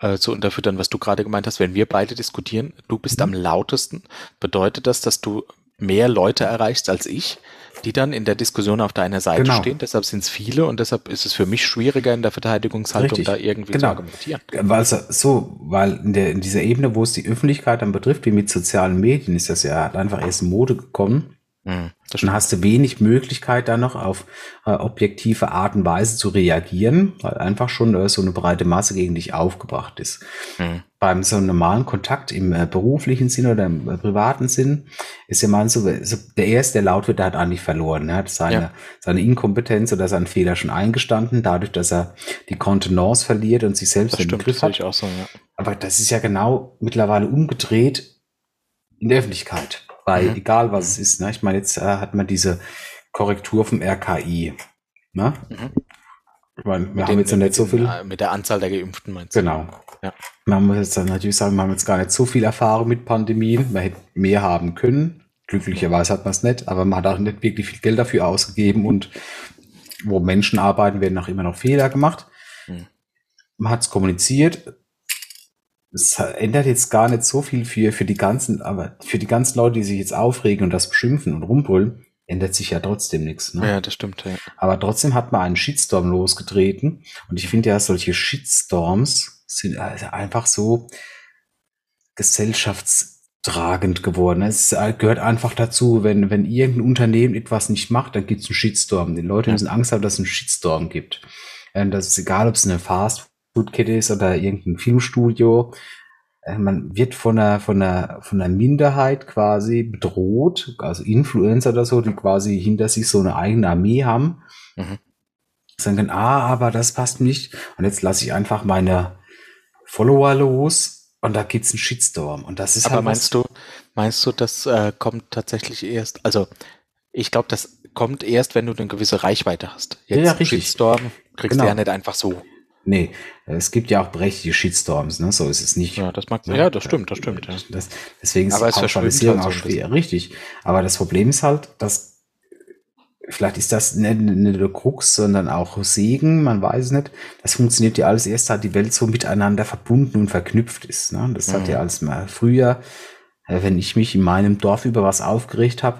äh, zu unterfüttern, was du gerade gemeint hast, wenn wir beide diskutieren, du bist am lautesten, bedeutet das, dass du mehr Leute erreichst als ich, die dann in der Diskussion auf deiner Seite Genau. stehen. Deshalb sind es viele und deshalb ist es für mich schwieriger in der Verteidigungshaltung, Richtig. da irgendwie zu Genau. argumentieren. Weil so- so, weil in, der, in dieser Ebene, wo es die Öffentlichkeit dann betrifft, wie mit sozialen Medien, ist das ja halt einfach erst in Mode gekommen. Mhm, Dann hast du wenig Möglichkeit, da noch auf äh, objektive Art und Weise zu reagieren, weil einfach schon äh, so eine breite Masse gegen dich aufgebracht ist. Mhm. Beim so einem normalen Kontakt im äh, beruflichen Sinn oder im äh, privaten Sinn ist ja mal so, so, der Erste, der laut wird, der hat eigentlich verloren. Er hat seine, Ja. seine Inkompetenz oder seinen Fehler schon eingestanden, dadurch, dass er die Kontenance verliert und sich selbst Das im stimmt, Griff das hat. ich auch so, ja. Aber das ist ja genau mittlerweile umgedreht in der Öffentlichkeit. Bei Mhm. egal was es ist. Ne? Ich meine, jetzt äh, hat man diese Korrektur vom RKI. Ne? Mhm. Meine, wir Mit haben den- jetzt noch nicht so viel. äh, Mit der Anzahl der Geimpften meinst du? Genau. Ja. Man muss jetzt dann natürlich sagen, wir haben jetzt gar nicht so viel Erfahrung mit Pandemien. Man hätte mehr haben können. Glücklicherweise hat man es nicht, aber man hat auch nicht wirklich viel Geld dafür ausgegeben und wo Menschen arbeiten, werden auch immer noch Fehler gemacht. Hm. Man hat es kommuniziert. Es ändert jetzt gar nicht so viel für, für die ganzen, aber für die ganzen Leute, die sich jetzt aufregen und das beschimpfen und rumbrüllen, ändert sich ja trotzdem nichts. Ne? Ja, das stimmt, ja. Aber trotzdem hat man einen Shitstorm losgetreten. Und ich finde ja, solche Shitstorms sind also einfach so gesellschaftstragend geworden. Es gehört einfach dazu, wenn, wenn irgendein Unternehmen etwas nicht macht, dann gibt es einen Shitstorm. Die Leute Ja. müssen Angst haben, dass es einen Shitstorm gibt. Ähm, Das ist egal, ob es eine Fast-Food-Kette ist oder irgendein Filmstudio. Äh, Man wird von einer, von einer, von einer Minderheit quasi bedroht, also Influencer oder so, die quasi hinter sich so eine eigene Armee haben. Mhm. Sagen dann, ah, aber das passt nicht. Und jetzt lasse ich einfach meine Follower los und da gibt's einen Shitstorm. Und das ist Aber halt meinst du, meinst du, das äh, kommt tatsächlich erst, also ich glaube, das kommt erst, wenn du eine gewisse Reichweite hast. Ja, ja, richtig. Shitstorm kriegst Genau. du ja nicht einfach so. Nee, es gibt ja auch berechtigte Shitstorms, ne? So ist es nicht. Ja, das mag, Ja. ja, das stimmt, das stimmt, ja. Das, deswegen ist Aber verschwimmt Pauschalisierung halt auch schwer. Richtig. Aber das Problem ist halt, dass vielleicht ist das nicht, nicht nur Krux, sondern auch Segen, man weiß es nicht. Das funktioniert ja alles erst, seit die Welt so miteinander verbunden und verknüpft ist. Ne? Das hat Mhm. ja alles mal früher, äh, wenn ich mich in meinem Dorf über was aufgeregt habe,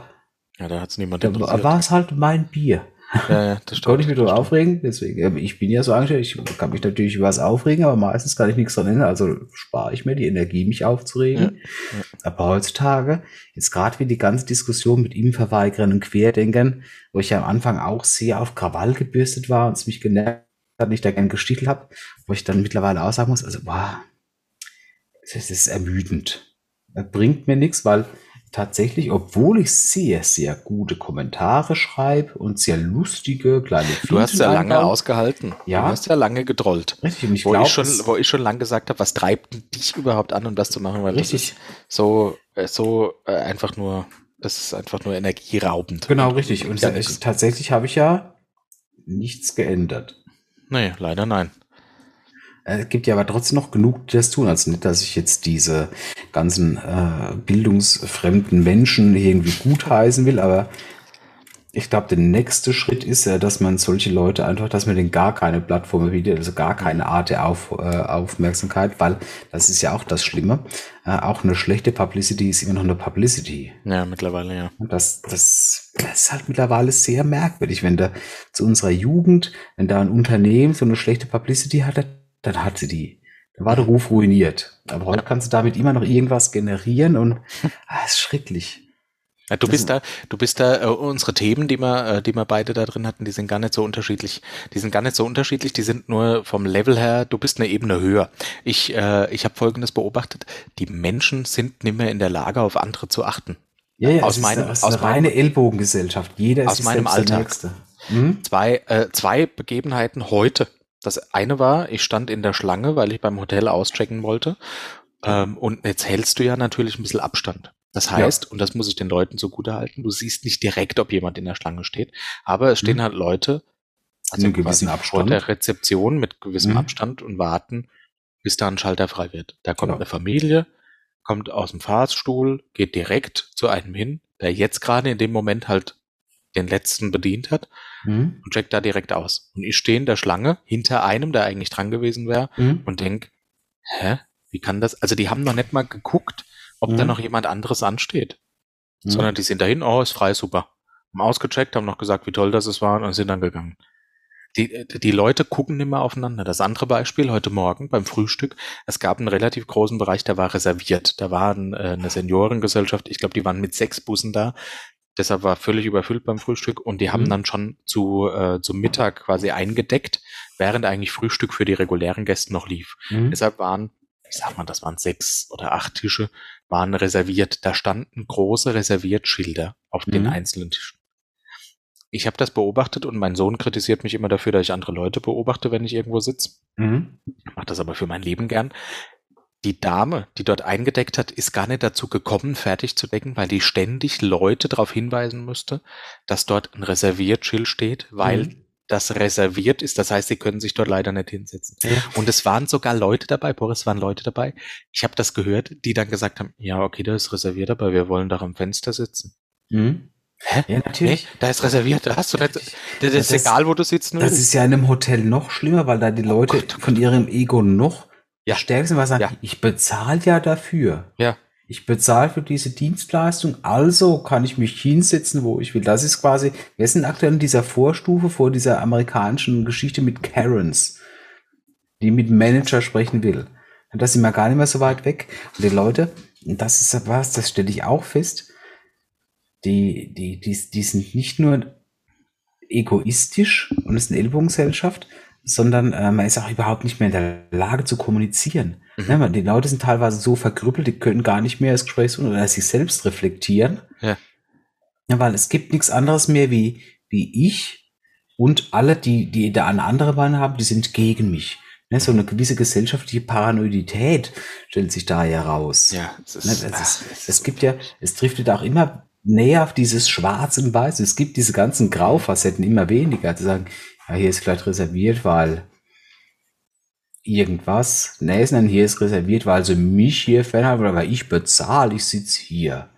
Ja, da hat es niemand da interessiert. war es halt mein Bier. Ja, ja, das Konnte ich mich darüber stimmt. aufregen, deswegen, ich bin ja so angestellt, ich kann mich natürlich über was aufregen, aber meistens kann ich nichts dran ändern, also spare ich mir die Energie, mich aufzuregen. Ja, Aber heutzutage, jetzt gerade wie die ganze Diskussion mit Impfverweigerern und Querdenkern, wo ich ja am Anfang auch sehr auf Krawall gebürstet war und es mich genervt hat, nicht da gern gestichelt habe, wo ich dann mittlerweile auch sagen muss, also, boah, das ist ermüdend. Das bringt mir nichts, weil tatsächlich, obwohl ich sehr, sehr gute Kommentare schreibe und sehr lustige kleine Du hast ja lange einbaue, ausgehalten. Ja. Du hast ja lange gedrollt. Richtig, ich wo, glaube, ich schon, wo ich schon lange gesagt habe, was treibt dich überhaupt an, um das zu machen? Weil Richtig. so, äh, so äh, einfach nur, das ist einfach nur energieraubend. genau richtig. Und ja, tatsächlich habe ich ja nichts geändert. Nee, leider nein. Äh, Es gibt ja aber trotzdem noch genug, die das tun. Also nicht, dass ich jetzt diese ganzen äh, bildungsfremden Menschen irgendwie gutheißen will, aber ich glaube, der nächste Schritt ist ja, dass man solche Leute einfach, dass man denen gar keine Plattform bietet, also gar keine Art der Auf, äh, Aufmerksamkeit, weil das ist ja auch das Schlimme. Äh, auch eine schlechte Publicity ist immer noch eine Publicity. Ja, mittlerweile ja. Und das, das, das ist halt mittlerweile sehr merkwürdig, wenn da zu unserer Jugend, wenn da ein Unternehmen so eine schlechte Publicity hatte, dann hat sie die. Dann war der Ruf ruiniert. Aber heute kannst du damit immer noch irgendwas generieren und ah, ist schrecklich. Ja, du bist da, du bist da, äh, unsere Themen, die wir, äh, die wir beide da drin hatten, die sind gar nicht so unterschiedlich. Die sind gar nicht so unterschiedlich, die sind nur vom Level her, du bist eine Ebene höher. Ich, äh, ich habe Folgendes beobachtet, die Menschen sind nicht mehr in der Lage, auf andere zu achten. Ja, ja, Aus es meinem- eine, es ist aus eine reine Ellbogengesellschaft. Jeder ist Aus meinem Alltag. Hm? Zwei, äh, zwei Begebenheiten heute. Das eine war, ich stand in der Schlange, weil ich beim Hotel auschecken wollte. Ähm, und jetzt hältst du ja natürlich ein bisschen Abstand. Das heißt, und das muss ich den Leuten zugute halten, du siehst nicht direkt, ob jemand in der Schlange steht, aber es stehen Mhm. halt Leute einem gewissen quasi vor Abstand. der Rezeption mit gewissem Mhm. Abstand und warten, bis da ein Schalter frei wird. Da kommt Ja. eine Familie, kommt aus dem Fahrstuhl, geht direkt zu einem hin, der jetzt gerade in dem Moment halt den letzten bedient hat Hm? und checkt da direkt aus. Und ich stehe in der Schlange hinter einem, der eigentlich dran gewesen wäre, Hm? und denk, hä, wie kann das? Also die haben noch nicht mal geguckt, ob da Mhm. noch jemand anderes ansteht, Hm? sondern die sind dahin, oh, ist frei, super. Haben ausgecheckt, haben noch gesagt, wie toll das es war und sind dann gegangen. Die, die Leute gucken nicht mehr aufeinander. Das andere Beispiel heute Morgen beim Frühstück. Es gab einen relativ großen Bereich, der war reserviert. Da war ein, äh, eine Seniorengesellschaft. Ich glaube, die waren mit sechs Bussen da. Deshalb war völlig überfüllt beim Frühstück und die haben Mhm. dann schon zu, äh, zum Mittag quasi eingedeckt, während eigentlich Frühstück für die regulären Gäste noch lief. Hm? Deshalb waren, ich sag mal, das waren sechs oder acht Tische, waren reserviert. Da standen große Reserviertschilder auf den Mhm. einzelnen Tischen. Ich habe das beobachtet und mein Sohn kritisiert mich immer dafür, dass ich andere Leute beobachte, wenn ich irgendwo sitze. Hm? Mache das aber für mein Leben gern. Die Dame, die dort eingedeckt hat, ist gar nicht dazu gekommen, fertig zu decken, weil die ständig Leute darauf hinweisen müsste, dass dort ein Reserviertschild steht, weil Mhm. das reserviert ist. Das heißt, sie können sich dort leider nicht hinsetzen. Ja. Und es waren sogar Leute dabei, Boris, es waren Leute dabei. Ich habe das gehört, die dann gesagt haben, ja, okay, da ist reserviert, aber wir wollen doch am Fenster sitzen. Hm? Hä? Ja, Nee, natürlich. da ist reserviert, da hast du nicht, das ist Das- egal, wo du sitzt. Das ist ja in einem Hotel noch schlimmer, weil da die Leute Gott, oh von ihrem Ego noch Ja. weil sie sagen, Ja. ich bezahle ja dafür. Ja. Ich bezahle für diese Dienstleistung, also kann ich mich hinsetzen, wo ich will. Das ist quasi, wir sind aktuell in dieser Vorstufe vor dieser amerikanischen Geschichte mit Karens, die mit Manager sprechen will. Und da sind wir gar nicht mehr so weit weg. Und die Leute, und das ist was, das stelle ich auch fest, die, die, die, die sind nicht nur egoistisch und ist eine Ellbogengesellschaft, sondern äh, man ist auch überhaupt nicht mehr in der Lage zu kommunizieren. Mhm. Ne, man, die Leute sind teilweise so verkrüppelt, die können gar nicht mehr das Gespräch suchen oder sich selbst reflektieren. Ja. Ja, weil es gibt nichts anderes mehr wie, wie ich und alle, die, die da eine andere Meinung haben, die sind gegen mich. Ne, so eine gewisse gesellschaftliche Paranoidität stellt sich da heraus. ja, es Ne, ist, es, ach, ist, es es gibt ja, es driftet auch immer näher auf dieses Schwarz und Weiß. Es gibt diese ganzen Graufacetten immer weniger. Zu sagen, ja, hier ist vielleicht reserviert, weil irgendwas. Nee, sondern hier ist reserviert, weil sie mich hier fernhalten, oder weil ich bezahle, ich sitze hier.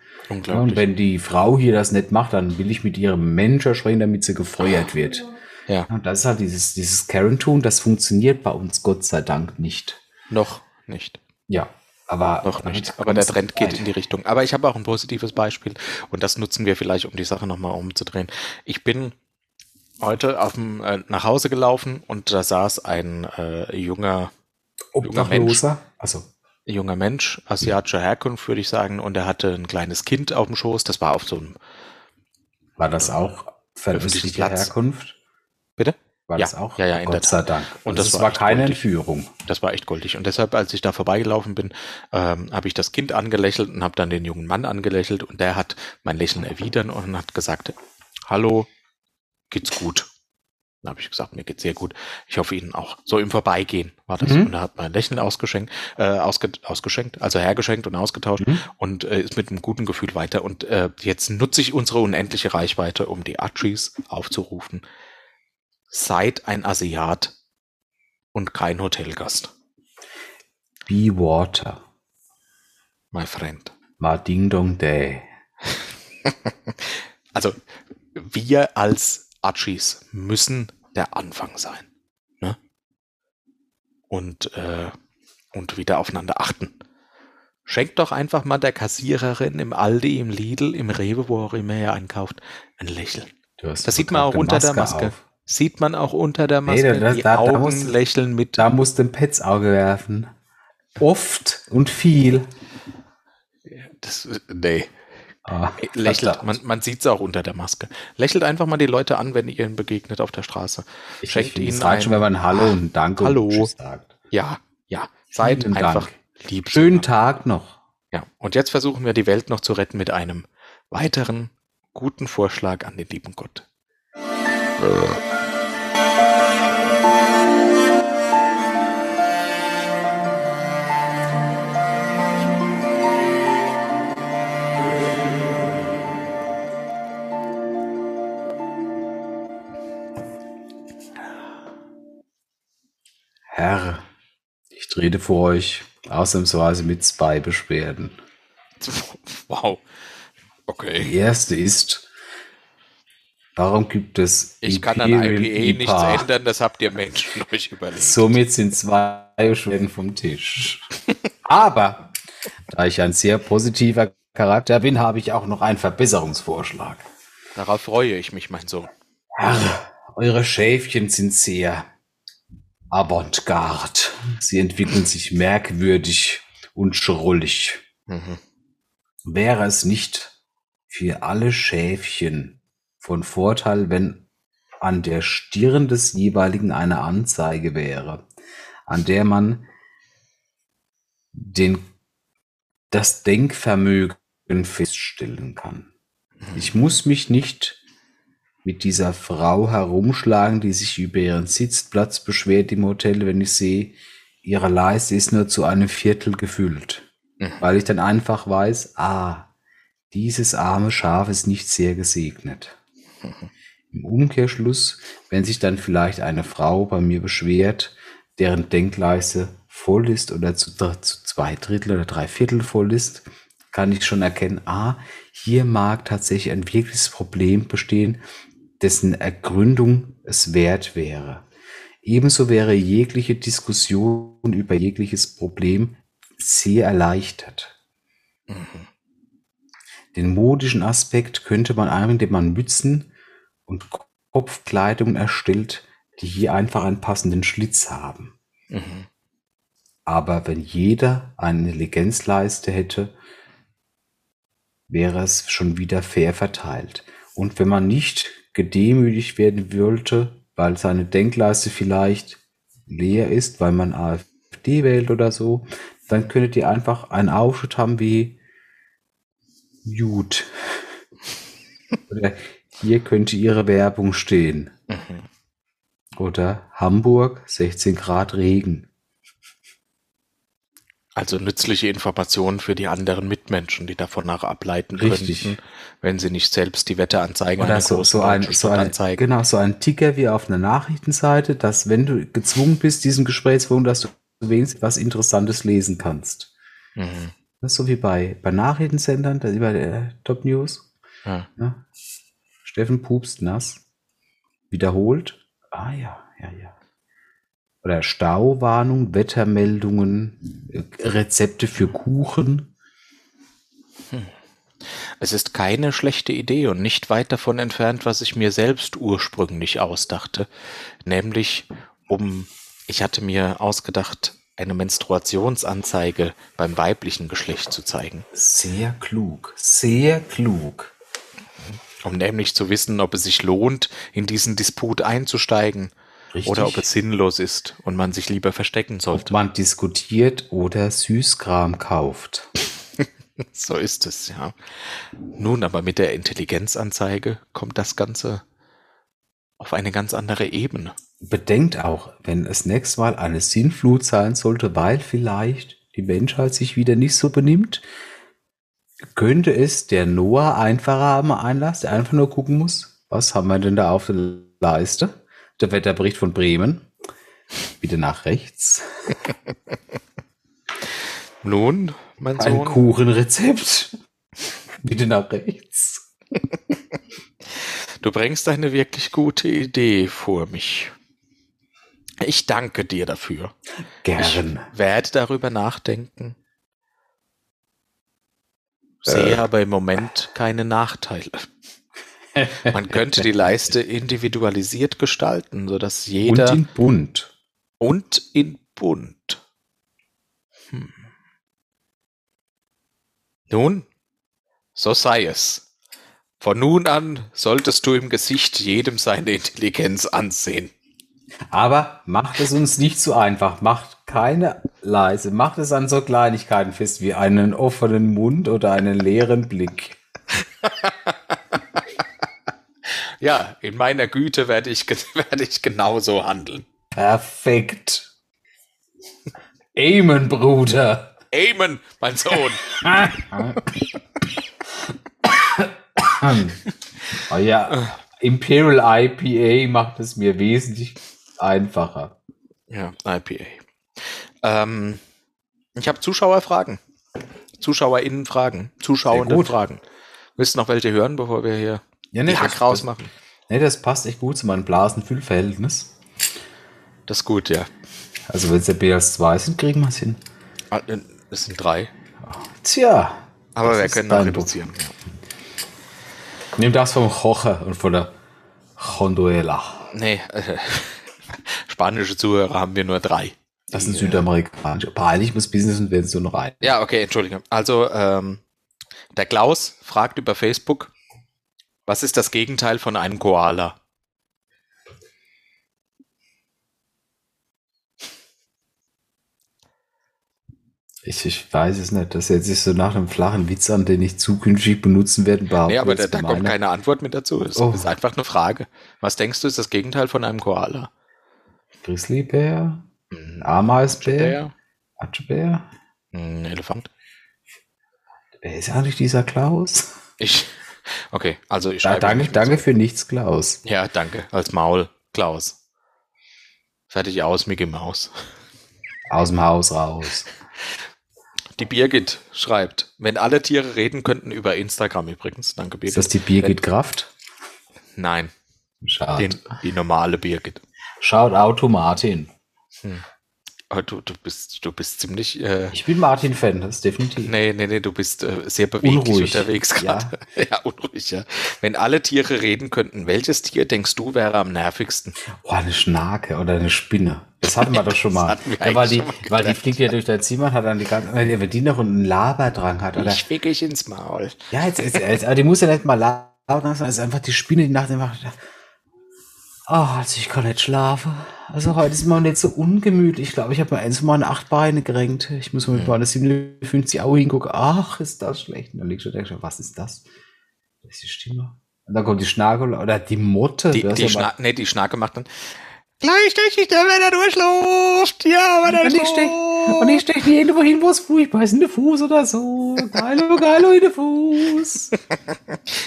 Ja, und wenn die Frau hier das nicht macht, dann will ich mit ihrem Manager sprechen, damit sie gefeuert wird. Ja, Und das ist halt dieses, dieses Karen-Tun, das funktioniert bei uns Gott sei Dank nicht. noch nicht. Ja, aber Noch nicht. Aber der Trend geht weit. in die Richtung. Aber ich habe auch ein positives Beispiel und das nutzen wir vielleicht, um die Sache nochmal umzudrehen. Ich bin heute auf dem, äh, nach Hause gelaufen und da saß ein äh, junger, Obdachloser. Also, junger Mensch, asiatischer Herkunft, würde ich sagen, und er hatte ein kleines Kind auf dem Schoß. Das war auf so einem, war das auch veröffentlichte. Herkunft? bitte? War Ja, das auch? ja, ja, in Gott der sei Tat. Dank. Und Und das das, war keine goldig. Entführung. Das war echt goldig. Und deshalb, als ich da vorbeigelaufen bin, ähm, habe ich das Kind angelächelt und habe dann den jungen Mann angelächelt und der hat mein Lächeln erwidert und hat gesagt, hallo, geht's gut? Dann habe ich gesagt, mir geht's sehr gut. Ich hoffe Ihnen auch. So im Vorbeigehen war das. Mhm. Und er hat mein Lächeln ausgeschenkt, äh, ausge, ausgeschenkt, also hergeschenkt und ausgetauscht Mhm. und äh, ist mit einem guten Gefühl weiter. Und äh, jetzt nutze ich unsere unendliche Reichweite, um die Archies aufzurufen. Seid ein Asiat und kein Hotelgast, Be Water. my friend. Ma Ding Dong Day. Also wir als Archies müssen der Anfang sein. Ne? Und, äh, und wieder aufeinander achten. Schenkt doch einfach mal der Kassiererin im Aldi, im Lidl, im Rewe, wo auch immer ihr einkauft, ein Lächeln. Das sieht man auch unter der Maske. auf. Sieht man auch unter der Nee, Maske. da- die da- da Augen muss- lächeln mit. Da musst du ein Pets Auge werfen. Oft und viel. Das, nee. Ah, Lächelt. verdammt. Man, man sieht es auch unter der Maske. Lächelt einfach mal die Leute an, wenn ihr ihnen begegnet auf der Straße. Ich, Schenkt ich finde, ihnen reicht schon, wenn ein- man Hallo und Danke Hallo. und Tschüss sagt. Ja, ja. Seid Vielen einfach Dank. lieb. Schönen Tag noch. Ja. Und jetzt versuchen wir die Welt noch zu retten mit einem weiteren guten Vorschlag an den lieben Gott. Herr, ich trete vor euch ausnahmsweise mit zwei Beschwerden. Wow. Die Okay. erste ist, warum gibt es Ich kann an Imperial IPA nichts ändern, das habt ihr Menschen euch überlegt. Somit sind zwei Beschwerden vom Tisch. Aber da ich ein sehr positiver Charakter bin, habe ich auch noch einen Verbesserungsvorschlag. Darauf freue ich mich, mein Sohn. Herr, eure Schäfchen sind sehr avantgarde. Sie entwickeln sich merkwürdig und schrullig. Mhm. Wäre es nicht für alle Schäfchen von Vorteil, wenn an der Stirn des jeweiligen eine Anzeige wäre, an der man den, das Denkvermögen feststellen kann. Ich muss mich nicht mit dieser Frau herumschlagen, die sich über ihren Sitzplatz beschwert im Hotel, wenn ich sehe, ihre Leiste ist nur zu einem Viertel gefüllt. Mhm. Weil ich dann einfach weiß, ah, dieses arme Schaf ist nicht sehr gesegnet. Im Umkehrschluss, wenn sich dann vielleicht eine Frau bei mir beschwert, deren Denkleiste voll ist oder zu, zu zwei Drittel oder drei Viertel voll ist, kann ich schon erkennen, ah, hier mag tatsächlich ein wirkliches Problem bestehen, dessen Ergründung es wert wäre. Ebenso wäre jegliche Diskussion über jegliches Problem sehr erleichtert. Den modischen Aspekt könnte man einbringen, indem man Mützen und Kopfkleidung erstellt, die hier einfach einen passenden Schlitz haben. Mhm. Aber wenn jeder eine Legenzleiste hätte, wäre es schon wieder fair verteilt. Und wenn man nicht gedemütigt werden wollte, weil seine Denkleiste vielleicht leer ist, weil man AfD wählt oder so, dann könntet ihr einfach einen Aufschnitt haben wie Gut. Oder hier könnte ihre Werbung stehen. Mhm. Oder Hamburg, 16 Grad Regen. Also nützliche Informationen für die anderen Mitmenschen, die davon nach ableiten Richtig. könnten, wenn sie nicht selbst die Wetteranzeigen Oder einer so, großen so, ein, so, ein, anzeigen. genau, so ein Ticker wie auf einer Nachrichtenseite, dass wenn du gezwungen bist, diesen Gesprächsforum, dass du wenigstens was Interessantes lesen kannst. Mhm. Das ist so wie bei, bei Nachrichtensendern, bei der Top News. Ja. Ja. Steffen pupst nass. Wiederholt. Ah ja, ja, ja. Oder Stauwarnung, Wettermeldungen, äh, Rezepte für Kuchen. Es ist keine schlechte Idee und nicht weit davon entfernt, was ich mir selbst ursprünglich ausdachte, nämlich um, ich hatte mir ausgedacht, eine Menstruationsanzeige beim weiblichen Geschlecht zu zeigen, Sehr klug, sehr klug. um nämlich zu wissen, ob es sich lohnt, in diesen Disput einzusteigen Richtig. oder ob es sinnlos ist und man sich lieber verstecken Ob sollte. man diskutiert oder Süßkram kauft. So ist es, ja. Nun aber mit der Intelligenzanzeige kommt das Ganze auf eine ganz andere Ebene. Bedenkt auch, wenn es nächstes Mal eine Sinnflut sein sollte, weil vielleicht die Menschheit sich wieder nicht so benimmt, könnte es der Noah einfacher haben Einlass, der einfach nur gucken muss, was haben wir denn da auf der Leiste? Der Wetterbericht von Bremen. Bitte nach rechts. Nun, mein Ein Sohn, Kuchenrezept. Bitte nach rechts. du bringst eine wirklich gute Idee vor mich. Ich danke dir dafür. Gern. Ich werde darüber nachdenken. Sehe aber im Moment keine Nachteile. Man könnte die Leiste individualisiert gestalten, sodass jeder Und in bunt. und in bunt. Hm. Nun, so sei es. Von nun an solltest du im Gesicht jedem seine Intelligenz ansehen. Aber macht es uns nicht so einfach. Macht keine leise. Macht es an so Kleinigkeiten fest wie einen offenen Mund oder einen leeren Blick. Ja, in meiner Güte werde ich, werde ich genauso handeln. Perfekt. Amen, Bruder. Amen, mein Sohn. Oh ja, Imperial IPA macht es mir wesentlich einfacher. Ja, IPA. Ähm, ich habe Zuschauerfragen. ZuschauerInnen Fragen. Zuschauenden. Fragen. Willst du noch welche hören, bevor wir hier Ja, das, Hack das, rausmachen? nee, das passt echt gut zu meinem Blasenfüllverhältnis. Das ist gut, ja. Also wenn es der BS2 sind, kriegen wir es hin. Ah, äh, Es sind drei. Tja, Aber Das wir können noch reduzieren. Ja. nimm das vom Kocher und von der Honduela. Nee, äh, spanische Zuhörer haben wir nur drei. Das sind Die, südamerikanische. Aber eigentlich muss Business und werden so noch ein. Ja, okay, entschuldige. Also, ähm, der Klaus fragt über Facebook, was ist das Gegenteil von einem Koala? Ich, ich weiß es nicht. Das hört sich so nach einem flachen Witz an, den ich zukünftig benutzen werde. Nee, aber da, da kommt keine Antwort mit dazu. Es Oh. ist einfach eine Frage. Was denkst du, ist das Gegenteil von einem Koala? Grizzlybär, Ein Ameisbär, Bär? Atschebär. Ein Elefant? Wer ist eigentlich dieser Klaus? Ich. Okay, also ich Da, schreibe. danke, mehr danke so. für nichts, Klaus. Ja, danke. Als Maul, Klaus. Fertig aus, Mickey Maus. Aus dem Haus raus. Die Birgit schreibt, wenn alle Tiere reden könnten über Instagram übrigens. Danke, Ist Birgit. das die Birgit Kraft? Nein, Schade. den, die normale Birgit. Schaut Auto Martin. Aber du, du bist, du bist ziemlich, äh, Ich bin Martin-Fan, das ist definitiv. nee, nee, nee, du bist äh, sehr beweglich Unruhig. unterwegs gerade. Ja. unruhig, ja. Wenn alle Tiere reden könnten, welches Tier denkst du wäre am nervigsten? Oh, eine Schnake oder eine Spinne. Das hatten wir doch schon mal. Ja, weil, die, weil die fliegt ja durch dein Zimmer und hat dann die ganze wenn die noch einen Laberdrang hat. Oder, Ich fick ich ins Maul. ja, jetzt, jetzt, jetzt, aber die muss ja nicht mal labern, sondern es ist einfach die Spinne, die nach dem macht. Oh, also ich kann nicht schlafen. Also heute ist mal nicht so ungemütlich. Ich glaube, ich habe mir eins mal acht Beine gerenkt. Ich muss mal mit meiner 57 Augen hingucken. Ach, ist das schlecht. Und dann liegst du und denkst, was ist das? Das ist die Stimme. Und dann kommt die Schnake oder die Motte. Die, die, Schna nee, die Schnake macht dann gleich durch die Stelle, wenn er durchläuft. Ja, wenn er Und ich stech, und ich stech die irgendwo hin, wo es furchtbar ist, in den Fuß oder so. Geilo, geilo in den Fuß.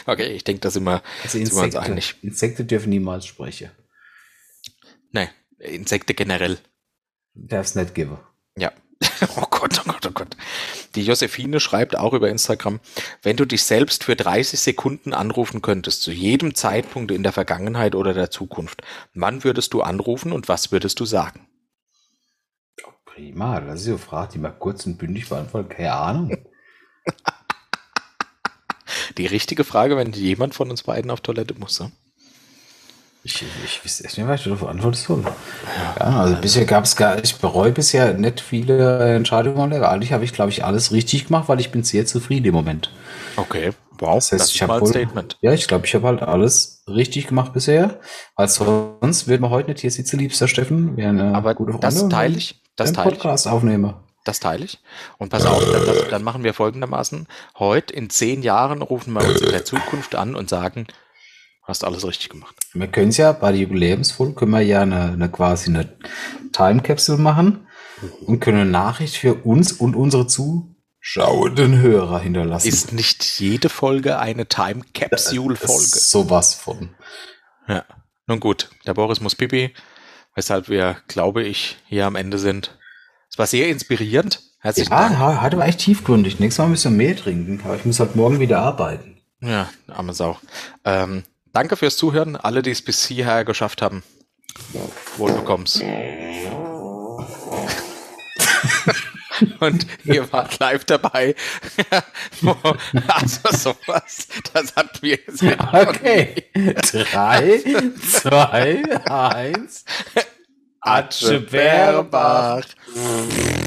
Okay, ich denke, da sind wir, Also sind wir uns. Insekten dürfen niemals sprechen. Nee, Insekte generell. Darf es nicht geben. Ja. Oh Gott, oh Gott, oh Gott. Die Josephine schreibt auch über Instagram, wenn du dich selbst für 30 Sekunden anrufen könntest, zu jedem Zeitpunkt in der Vergangenheit oder der Zukunft, wann würdest du anrufen und was würdest du sagen? Prima, das ist so eine Frage, die mal kurz und bündig beantworten. Keine Ahnung. Die richtige Frage, wenn jemand von uns beiden auf Toilette muss. Ne? Ich, ich weiß echt nicht, was antworten soll. Ja, also bisher gab es gar, ich bereue bisher nicht viele Entscheidungen. Eigentlich habe ich, glaube ich, alles richtig gemacht, weil ich bin sehr zufrieden im Moment. Okay, wow, das, Das heißt, ist ich habe mal ein wohl- Statement. Ja, ich glaube, ich habe halt alles richtig gemacht bisher. Als sonst würden wir heute nicht hier sitzen, liebster Steffen. Eine Aber gute Freunde das teile ich, das teile ich, Podcast aufnehmen. das teile ich. Und pass auf, dann, das, dann machen wir folgendermaßen. Heute in zehn Jahren rufen wir uns in der Zukunft an und sagen, hast alles richtig gemacht. Wir können es ja bei der Jubiläumsfolge, können wir ja eine, eine quasi eine Time Capsule machen und können eine Nachricht für uns und unsere zuschauenden Hörer hinterlassen. Ist nicht jede Folge eine Time Capsule Folge? Ist sowas von. Ja. Nun gut, der Boris muss pipi, weshalb wir, glaube ich, hier am Ende sind. Es war sehr inspirierend. Herzlichen Ja, Dank. ha- hat aber echt tiefgründig. Nächstes Mal müssen wir mehr trinken, aber ich muss halt morgen wieder arbeiten. Ja, arme Sau. Ähm, danke fürs Zuhören, alle, die es bis hierher geschafft haben. Wohl bekomm's. Und ihr wart live dabei. also sowas, das hat mir jetzt Okay. Drei, zwei, eins. Atsche Bärbach.